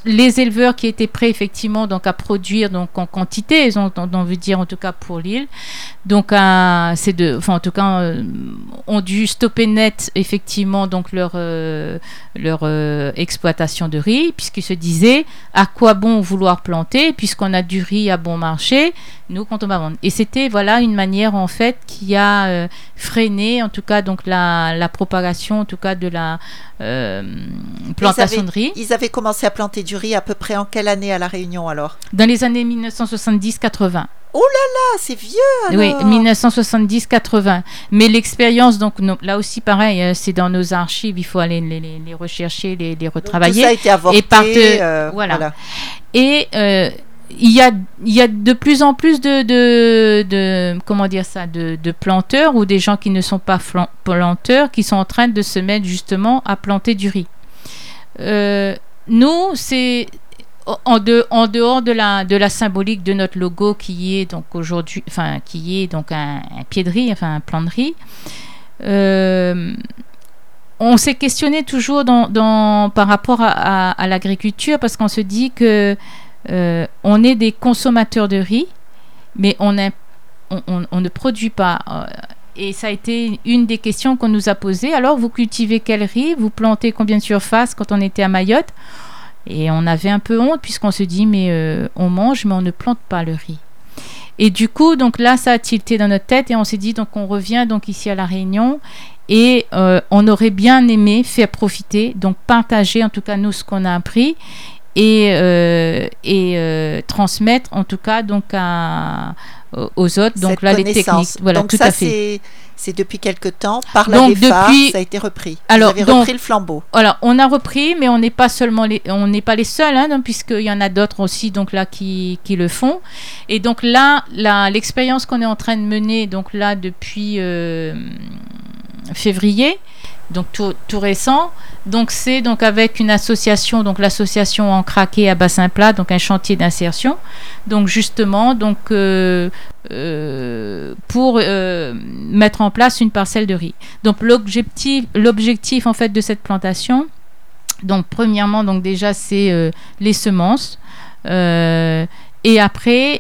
les éleveurs qui étaient prêts effectivement donc à produire donc en quantité, ils ont, on, veut dire en tout cas pour l'île, donc c'est de, en tout cas euh, ont dû stopper net effectivement donc leur euh, leur euh, exploitation de riz puisqu'ils se disaient à quoi bon vouloir planter puisqu'on a du riz à bon marché, nous quand on va vendre. Et c'était voilà une manière en fait qui a euh, freiné en tout cas donc la, la propagation en tout cas de la euh, plantation avaient- de riz Ils avaient commencé à planter du riz à peu près en quelle année à La Réunion alors? Dans les années 1970-80. Ah, c'est vieux Oui, alors 1970-80. Mais l'expérience, donc non, là aussi pareil, euh, c'est dans nos archives, il faut aller les, les- les rechercher, les, les Donc, retravailler. Tout ça a été avorté. Et par de- euh, voilà. Et il y, a, il y a de plus en plus de, de, comment dire ça, de, de planteurs ou des gens qui ne sont pas planteurs qui sont en train de se mettre justement à planter du riz. Euh, nous, c'est en, de- en dehors de la, de la symbolique de notre logo qui est donc aujourd'hui, enfin qui est donc un, pied de riz, enfin un plan de riz. euh, on s'est questionné toujours dans, dans- par rapport à l'agriculture parce qu'on se dit que euh, on est des consommateurs de riz, mais on, ne produit pas. euh, et ça a été une des questions qu'on nous a posées. Alors, vous cultivez quel riz? Vous plantez combien de surface quand on était à Mayotte? Et on avait un peu honte puisqu'on se dit, mais euh, on mange, mais on ne plante pas le riz. Et du coup, donc là, ça a tilté dans notre tête et on s'est dit, donc on revient donc ici à La Réunion et on aurait bien aimé faire profiter, donc partager en tout cas nous ce qu'on a appris et, euh, et euh, transmettre en tout cas donc à, aux autres, donc Cette là les techniques. Voilà, Donc tout ça, à fait. c'est- depuis quelque temps. Par la Donc, DEFA, depuis- ça a été repris. Alors, Vous avez donc- repris le flambeau. Voilà, on a repris, mais on n'est pas seulement les, on n'est pas les seuls, hein, puisqu'il y en a d'autres aussi, donc là qui, qui le font. Et donc là, l'expérience qu'on est en train de mener, donc là depuis euh, février, donc tout, récent, donc c'est donc avec une association, donc l'association en craqué à bassin plat, donc un chantier d'insertion, donc justement donc euh, euh, pour euh, mettre en place une parcelle de riz. Donc l'objectif, l'objectif en fait de cette plantation, donc premièrement donc déjà c'est les semences. Et après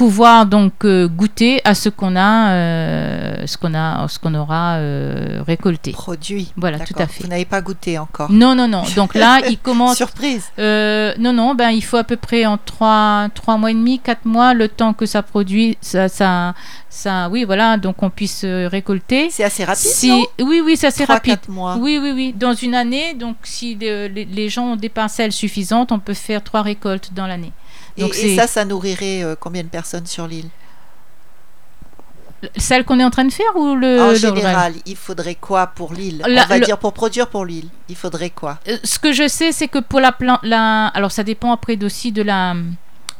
pouvoir donc euh, goûter à ce qu'on a, euh, ce qu'on a, ce qu'on aura euh, récolté. Produit. Voilà, tout à fait. Vous n'avez pas goûté encore. Non, non, non. Donc là, il commence. Surprise. Non, non, ben, il faut à peu près en 3, trois mois et demi, 4 mois, le temps que ça produit, ça, ça, ça oui, voilà, donc on puisse récolter. C'est assez rapide, Si, non? oui, oui, c'est assez Trois, rapide. quatre mois. Oui, oui, oui. Dans une année, donc si le- les, les gens ont des parcelles suffisantes, on peut faire trois récoltes dans l'année. Donc et c'est ça, ça nourrirait euh, combien de personnes sur l'île? Celle qu'on est en train de faire ou le En le- général, il faudrait quoi pour l'île? On va le- dire pour produire pour l'île. Il faudrait quoi? Euh, Ce que je sais, c'est que pour la plan, la, alors ça dépend après aussi de la,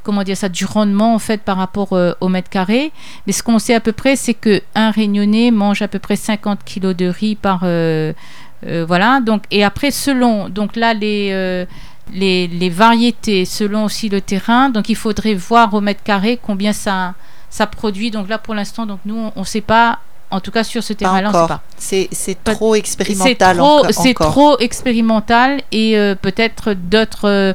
comment dire ça, du rendement en fait par rapport euh, au mètre carré. Mais ce qu'on sait à peu près, c'est que un Réunionnais mange à peu près 50 kilos de riz par, euh, euh, voilà. Donc et après selon, donc là les euh, les, les variétés, selon aussi le terrain, donc il faudrait voir au mètre carré combien ça ça produit. Donc là pour l'instant, donc nous on ne sait pas. En tout cas, sur ce terrain-là, on ne sait pas. C'est trop expérimental c'est trop expérimental et euh, peut-être d'autres euh,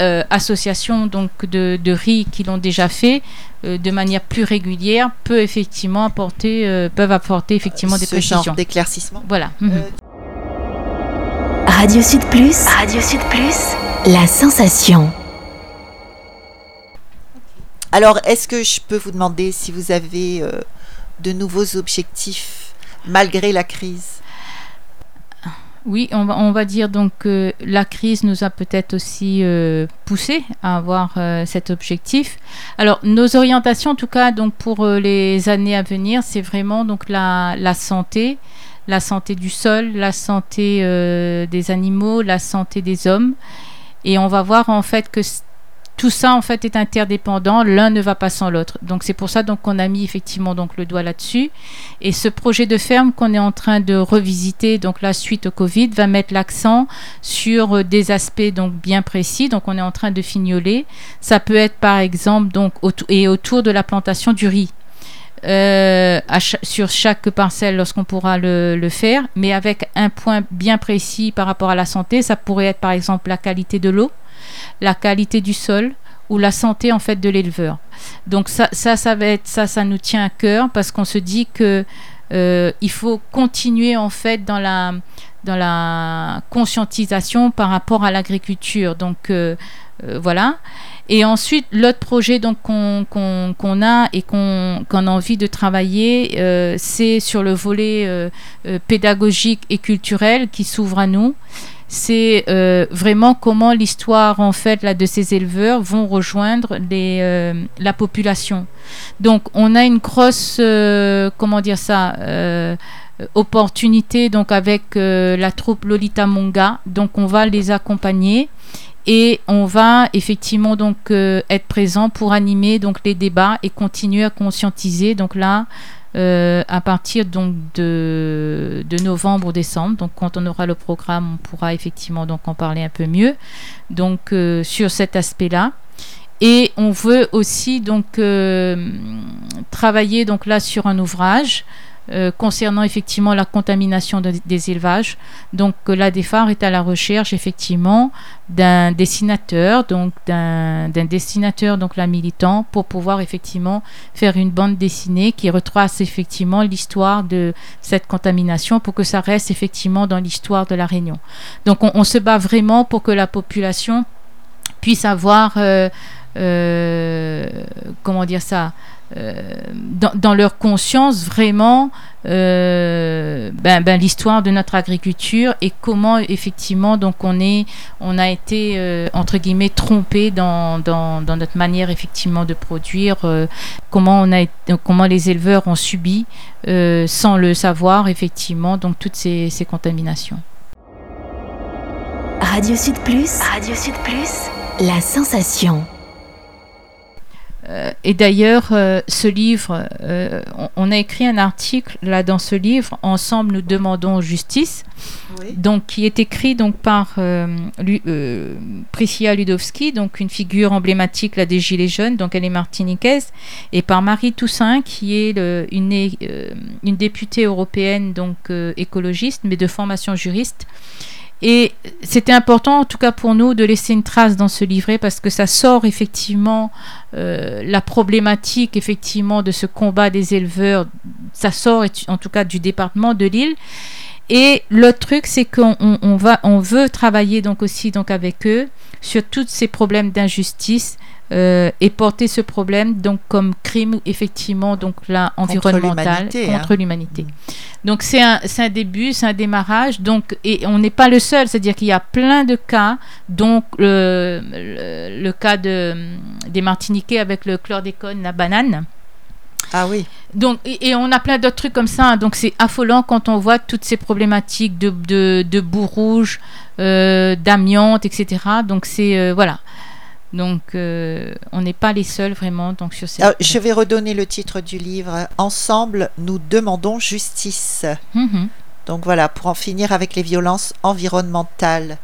euh, associations donc de, de riz qui l'ont déjà fait euh, de manière plus régulière peut effectivement apporter, euh, peuvent apporter effectivement des Ce genre précisions. d'éclaircissement. Voilà. Mhm. Euh, Radio Sud Plus. Radio Sud Plus. La sensation. Alors, est-ce que je peux vous demander si vous avez euh, de nouveaux objectifs malgré la crise? Oui, on va, on va dire donc que la crise nous a peut-être aussi euh, poussé à avoir euh, cet objectif. Alors nos orientations, en tout cas, donc pour euh, les années à venir, c'est vraiment donc la, la santé, la santé du sol, la santé euh, des animaux, la santé des hommes. Et on va voir en fait que tout ça en fait est interdépendant, l'un ne va pas sans l'autre. Donc c'est pour ça donc qu'on a mis effectivement donc le doigt là-dessus. Et ce projet de ferme qu'on est en train de revisiter, donc la suite au Covid, va mettre l'accent sur euh, des aspects donc bien précis. Donc on est en train de fignoler. Ça peut être par exemple donc et autour de la plantation du riz. Euh, sur chaque parcelle lorsqu'on pourra le, le faire, mais avec un point bien précis par rapport à la santé. Ça pourrait être par exemple la qualité de l'eau, la qualité du sol ou la santé en fait de l'éleveur. Donc ça, ça, ça va être ça, ça nous tient à cœur parce qu'on se dit que euh, il faut continuer en fait dans la dans la conscientisation par rapport à l'agriculture. Donc euh, euh, voilà. Et ensuite, l'autre projet donc qu'on qu'on a et qu'on qu'on a envie de travailler, euh, c'est sur le volet pédagogique et culturel qui s'ouvre à nous. C'est vraiment comment l'histoire en fait là de ces éleveurs vont rejoindre les, la population. Donc, on a une grosse, comment dire ça, opportunité donc avec euh, la troupe Lolita Monga. Donc, on va les accompagner et on va effectivement donc euh, être présent pour animer donc les débats et continuer à conscientiser. Donc là, euh, à partir donc de, de novembre ou décembre. Donc quand on aura le programme, on pourra effectivement donc en parler un peu mieux. Donc euh, sur cet aspect-là. Et on veut aussi donc euh, travailler donc là sur un ouvrage euh, concernant effectivement la contamination de- des élevages. Donc euh, la DEFAR est à la recherche effectivement d'un dessinateur, donc d'un dessinateur donc la militant pour pouvoir effectivement faire une bande dessinée qui retrace effectivement l'histoire de cette contamination pour que ça reste effectivement dans l'histoire de la Réunion. Donc on, se bat vraiment pour que la population puisse avoir euh, comment dire ça dans, dans leur conscience vraiment euh, ben, ben, l'histoire de notre agriculture et comment effectivement donc on est on a été euh, entre guillemets trompé dans, notre manière effectivement de produire euh, comment on a comment les éleveurs ont subi euh, sans le savoir effectivement donc toutes ces, ces contaminations Radio Sud Plus. Radio Sud Plus. La sensation. Euh, et d'ailleurs, euh, ce livre, euh, on, a écrit un article là dans ce livre, Ensemble nous demandons justice, Oui. donc qui est écrit donc par Lu- Priscilla Ludowski, donc une figure emblématique là des Gilets jaunes, donc elle est martiniquaise, et par Marie Toussaint qui est le- une, une députée européenne donc écologiste mais de formation juriste. Et c'était important, en tout cas pour nous, de laisser une trace dans ce livret parce que ça sort effectivement euh, la problématique effectivement de ce combat des éleveurs. Ça sort en tout cas du département de Lille. Et l'autre truc, c'est qu'on on- on va, on veut travailler donc aussi donc avec eux sur tous ces problèmes d'injustice euh, et porter ce problème donc comme crime effectivement donc là environnemental l'humanité, hein. contre l'humanité. Donc c'est un, c'est un début, c'est un démarrage. Donc et on n'est pas le seul, c'est-à-dire qu'il y a plein de cas. Donc le, le, le cas de des Martiniquais avec le chlordécone, la banane. Ah oui. Donc, et, et on a plein d'autres trucs comme ça. hein. Donc, c'est affolant quand on voit toutes ces problématiques de, de, de boue rouge, euh, d'amiante, etc. Donc, c'est. euh, voilà. Donc, euh, on n'est pas les seuls vraiment donc, sur ces. Je vais redonner le titre du livre. Ensemble, nous demandons justice. Mhm. Donc voilà, pour en finir avec les violences environnementales.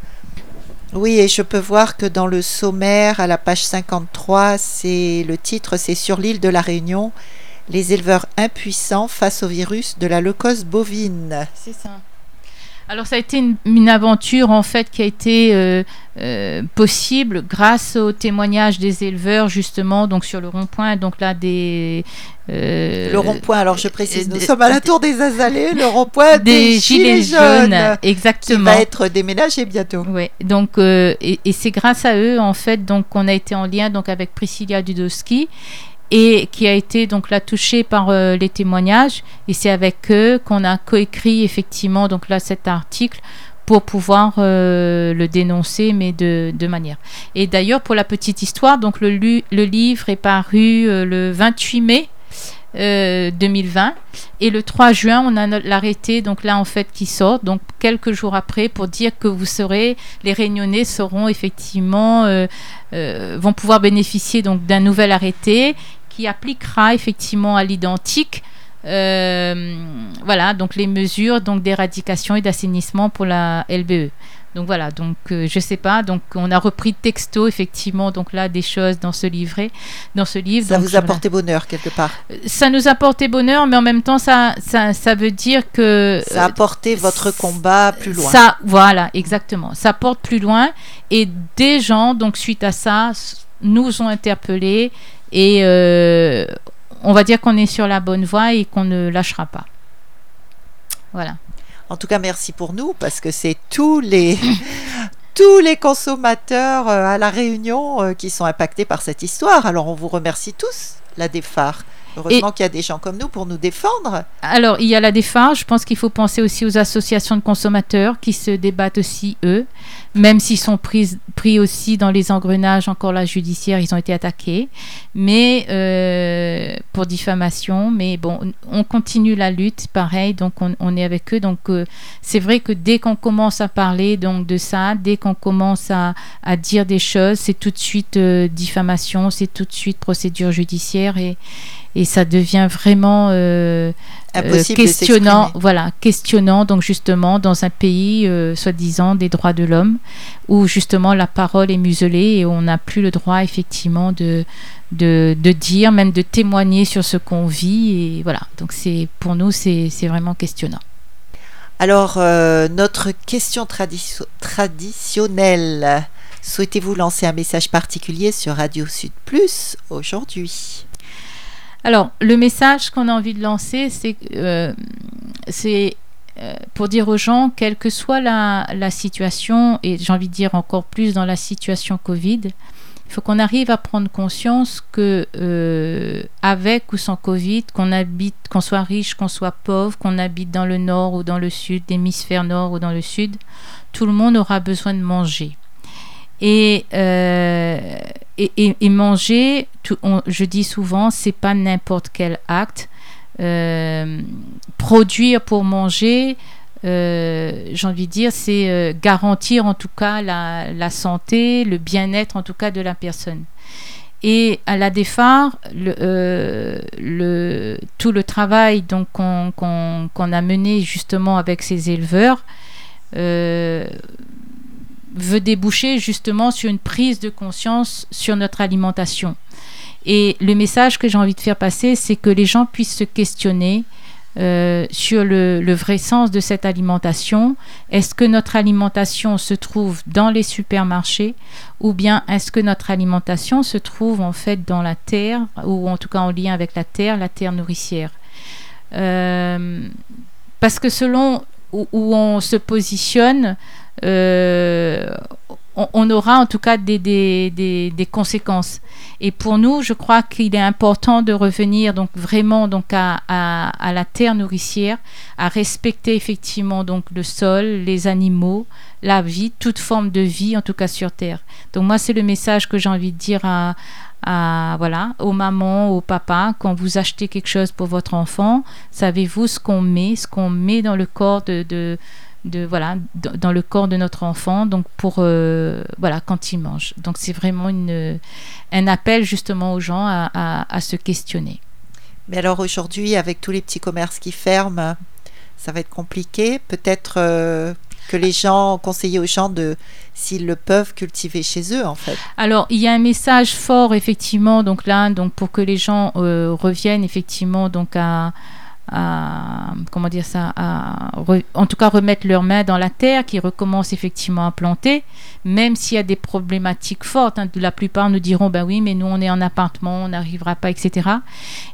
Oui, et je peux voir que dans le sommaire, à la page 53, c'est le titre, c'est sur l'île de la Réunion, les éleveurs impuissants face au virus de la leucose bovine. C'est ça. Alors ça a été une, une aventure en fait qui a été euh, euh, possible grâce au témoignage des éleveurs justement donc sur le rond-point donc là des euh, Le rond-point, alors je précise, nous sommes à la tour des Azalées, le rond-point des, des gilets jaunes qui exactement va être déménagé bientôt. Ouais, donc et, et c'est grâce à eux en fait donc qu'on a été en lien donc avec Priscilla Dudowski et qui a été donc là touchée par euh, les témoignages. Et c'est avec eux qu'on a coécrit effectivement donc là cet article pour pouvoir euh, le dénoncer mais de, manière. Et d'ailleurs pour la petite histoire donc le, livre est paru euh, le 28 mai euh, 2020 et le 3 juin on a l'arrêté donc là en fait qui sort. Donc quelques jours après pour dire que vous serez les réunionnais seront effectivement vont pouvoir bénéficier donc d'un nouvel arrêté qui appliquera effectivement à l'identique euh, voilà donc les mesures donc d'éradication et d'assainissement pour la LBE donc voilà donc euh, je sais pas donc on a repris texto effectivement donc là des choses dans ce livret dans ce livre Ça donc, vous a voilà. porté bonheur quelque part. ça nous a porté bonheur mais en même temps ça ça, ça veut dire que Ça a porté votre c- combat plus loin. ça, voilà, exactement. Ça porte plus loin. Et des gens, donc suite à ça, nous ont interpellés. Et euh, on va dire qu'on est sur la bonne voie et qu'on ne lâchera pas. Voilà. En tout cas, merci pour nous parce que c'est tous les tous les consommateurs euh, à la Réunion euh, qui sont impactés par cette histoire. Alors on vous remercie tous, la DEFAR. Heureusement qu'il y a des gens comme nous pour nous défendre. Alors, il y a la défense. Je pense qu'il faut penser aussi aux associations de consommateurs qui se débattent aussi, eux, même s'ils sont pris, pris aussi dans les engrenages encore là judiciaires, ils ont été attaqués, mais euh, pour diffamation. Mais bon, on continue la lutte, pareil, donc on, on est avec eux. Donc, euh, c'est vrai que dès qu'on commence à parler donc de ça, dès qu'on commence à, à dire des choses, c'est tout de suite euh, diffamation, c'est tout de suite procédure judiciaire et, et ça devient vraiment euh, euh, questionnant, voilà, questionnant donc justement dans un pays euh, soi-disant des droits de l'homme où justement la parole est muselée et on n'a plus le droit effectivement de, de, de dire, même de témoigner sur ce qu'on vit et voilà. Donc c'est pour nous c'est vraiment questionnant. Alors, euh, notre question tradition- traditionnelle. Souhaitez-vous lancer un message particulier sur Radio Sud Plus aujourd'hui? Alors, le message qu'on a envie de lancer, c'est euh, euh, pour dire aux gens, quelle que soit la, la situation, et j'ai envie de dire encore plus dans la situation Covid, il faut qu'on arrive à prendre conscience que euh, avec ou sans Covid, qu'on habite, qu'on soit riche, qu'on soit pauvre, qu'on habite dans le nord ou dans le sud, l'hémisphère nord ou dans le sud, tout le monde aura besoin de manger. Et, euh, et, manger, je dis souvent, c'est pas n'importe quel acte. Euh, produire pour manger, euh, j'ai envie de dire, c'est euh, garantir en tout cas la, santé, le bien-être en tout cas de la personne. Et à la le- tout le travail donc qu'on a mené justement avec ces éleveurs veut déboucher justement sur une prise de conscience sur notre alimentation. Et le message que j'ai envie de faire passer, c'est que les gens puissent se questionner euh, sur le, vrai sens de cette alimentation. Est-ce que notre alimentation se trouve dans les supermarchés ou bien est-ce que notre alimentation se trouve en fait dans la terre ou en tout cas en lien avec la terre, la terre nourricière? Euh, Parce que selon où, on se positionne, on, on aura en tout cas des, des, des, des conséquences. Et pour nous, je crois qu'il est important de revenir donc vraiment donc à, à, à la terre nourricière, à respecter effectivement donc le sol, les animaux, la vie, toute forme de vie en tout cas sur terre. Donc moi, c'est le message que j'ai envie de dire à, à voilà aux mamans, aux papas quand vous achetez quelque chose pour votre enfant, savez-vous ce qu'on met, ce qu'on met dans le corps de, de de voilà dans le corps de notre enfant donc pour euh, voilà quand il mange donc c'est vraiment une un appel justement aux gens à, à- à se questionner Mais alors aujourd'hui, avec tous les petits commerces qui ferment, ça va être compliqué. Peut-être euh, que les gens, conseiller aux gens de, s'ils le peuvent, cultiver chez eux en fait. alors il y a un message fort effectivement donc là donc pour que les gens euh, reviennent effectivement donc à à, comment dire ça, en tout cas remettre leurs mains dans la terre, qui recommencent effectivement à planter, même s'il y a des problématiques fortes. Hein. la plupart nous diront, ben oui, mais nous on est en appartement, on n'arrivera pas, etc.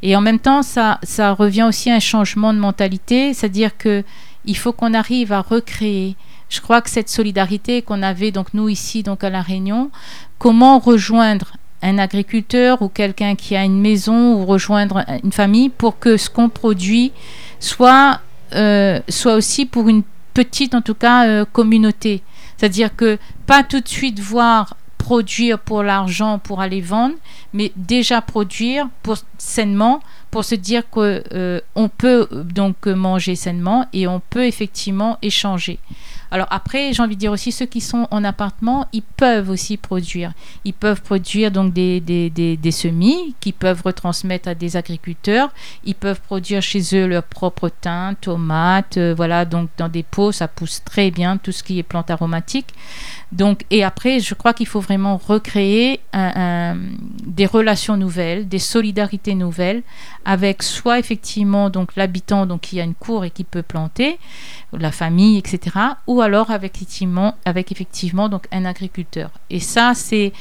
Et en même temps, ça, ça revient aussi à un changement de mentalité, c'est-à-dire que il faut qu'on arrive à recréer. Je crois que cette solidarité qu'on avait donc nous ici donc à la Réunion, comment rejoindre un agriculteur ou quelqu'un qui a une maison ou rejoindre une famille pour que ce qu'on produit soit, euh, soit aussi pour une petite, en tout cas, euh, communauté. C'est-à-dire que pas tout de suite voir produire pour l'argent, pour aller vendre, mais déjà produire pour sainement, pour se dire qu'on euh, peut donc manger sainement et on peut effectivement échanger. Alors après, j'ai envie de dire aussi, ceux qui sont en appartement, ils peuvent aussi produire. Ils peuvent produire donc des, des, des, semis qu'ils peuvent retransmettre à des agriculteurs. Ils peuvent produire chez eux leur propre thym, tomates, euh, voilà, donc dans des pots, ça pousse très bien, tout ce qui est plantes aromatiques. Donc, et après, je crois qu'il faut vraiment recréer des relations nouvelles, des solidarités nouvelles avec soit effectivement donc l'habitant donc qui a une cour et qui peut planter, la famille, etc. Ou alors avec effectivement, avec effectivement donc un agriculteur. Et ça, c'est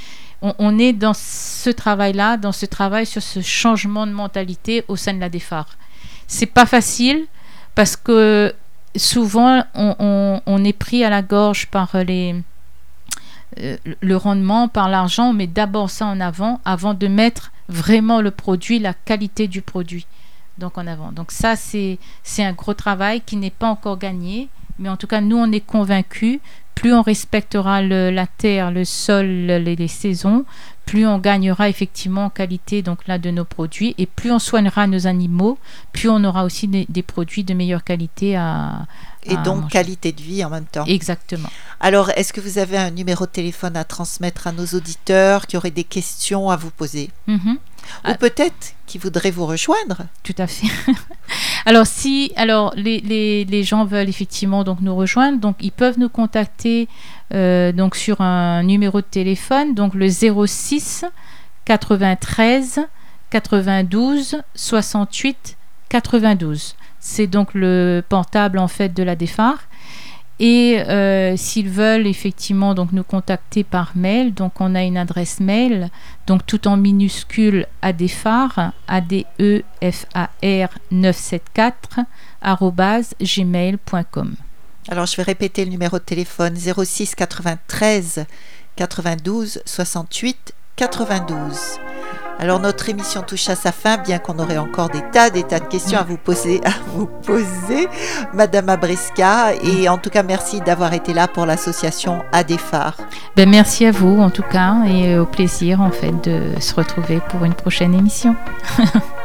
on, est dans ce travail-là, dans ce travail sur ce changement de mentalité au sein de la défar. C'est pas facile parce que souvent on est pris à la gorge par les le rendement, par l'argent, mais d'abord ça en avant, avant de mettre vraiment le produit, la qualité du produit. Donc en avant. Donc ça, c'est un gros travail qui n'est pas encore gagné, mais en tout cas, nous, on est convaincus, plus on respectera la terre, le sol, les, saisons, plus on gagnera effectivement en qualité donc là de nos produits et plus on soignera nos animaux, plus on aura aussi des produits de meilleure qualité à, et donc qualité de vie en même temps. Exactement. Alors, est-ce que vous avez un numéro de téléphone à transmettre à nos auditeurs qui auraient des questions à vous poser mm-hmm. Ou ah. peut-être qui voudraient vous rejoindre Tout à fait. alors, si alors les, les, les, gens veulent effectivement donc nous rejoindre, donc ils peuvent nous contacter donc sur un numéro de téléphone, donc le 06 93 92 68 92. C'est donc le portable en fait de la DEFAR. Et euh, s'ils veulent effectivement donc nous contacter par mail, donc on a une adresse mail, donc tout en minuscule adefar, a d e f a r 974 gmail.com. Alors je vais répéter le numéro de téléphone 06 93 92 68 92. Alors notre émission touche à sa fin, bien qu'on aurait encore des tas, des tas de questions à vous poser, à vous poser, Madame Abrisca. Et en tout cas, merci d'avoir été là pour l'association Adéphare. Ben merci à vous en tout cas et au plaisir en fait de se retrouver pour une prochaine émission.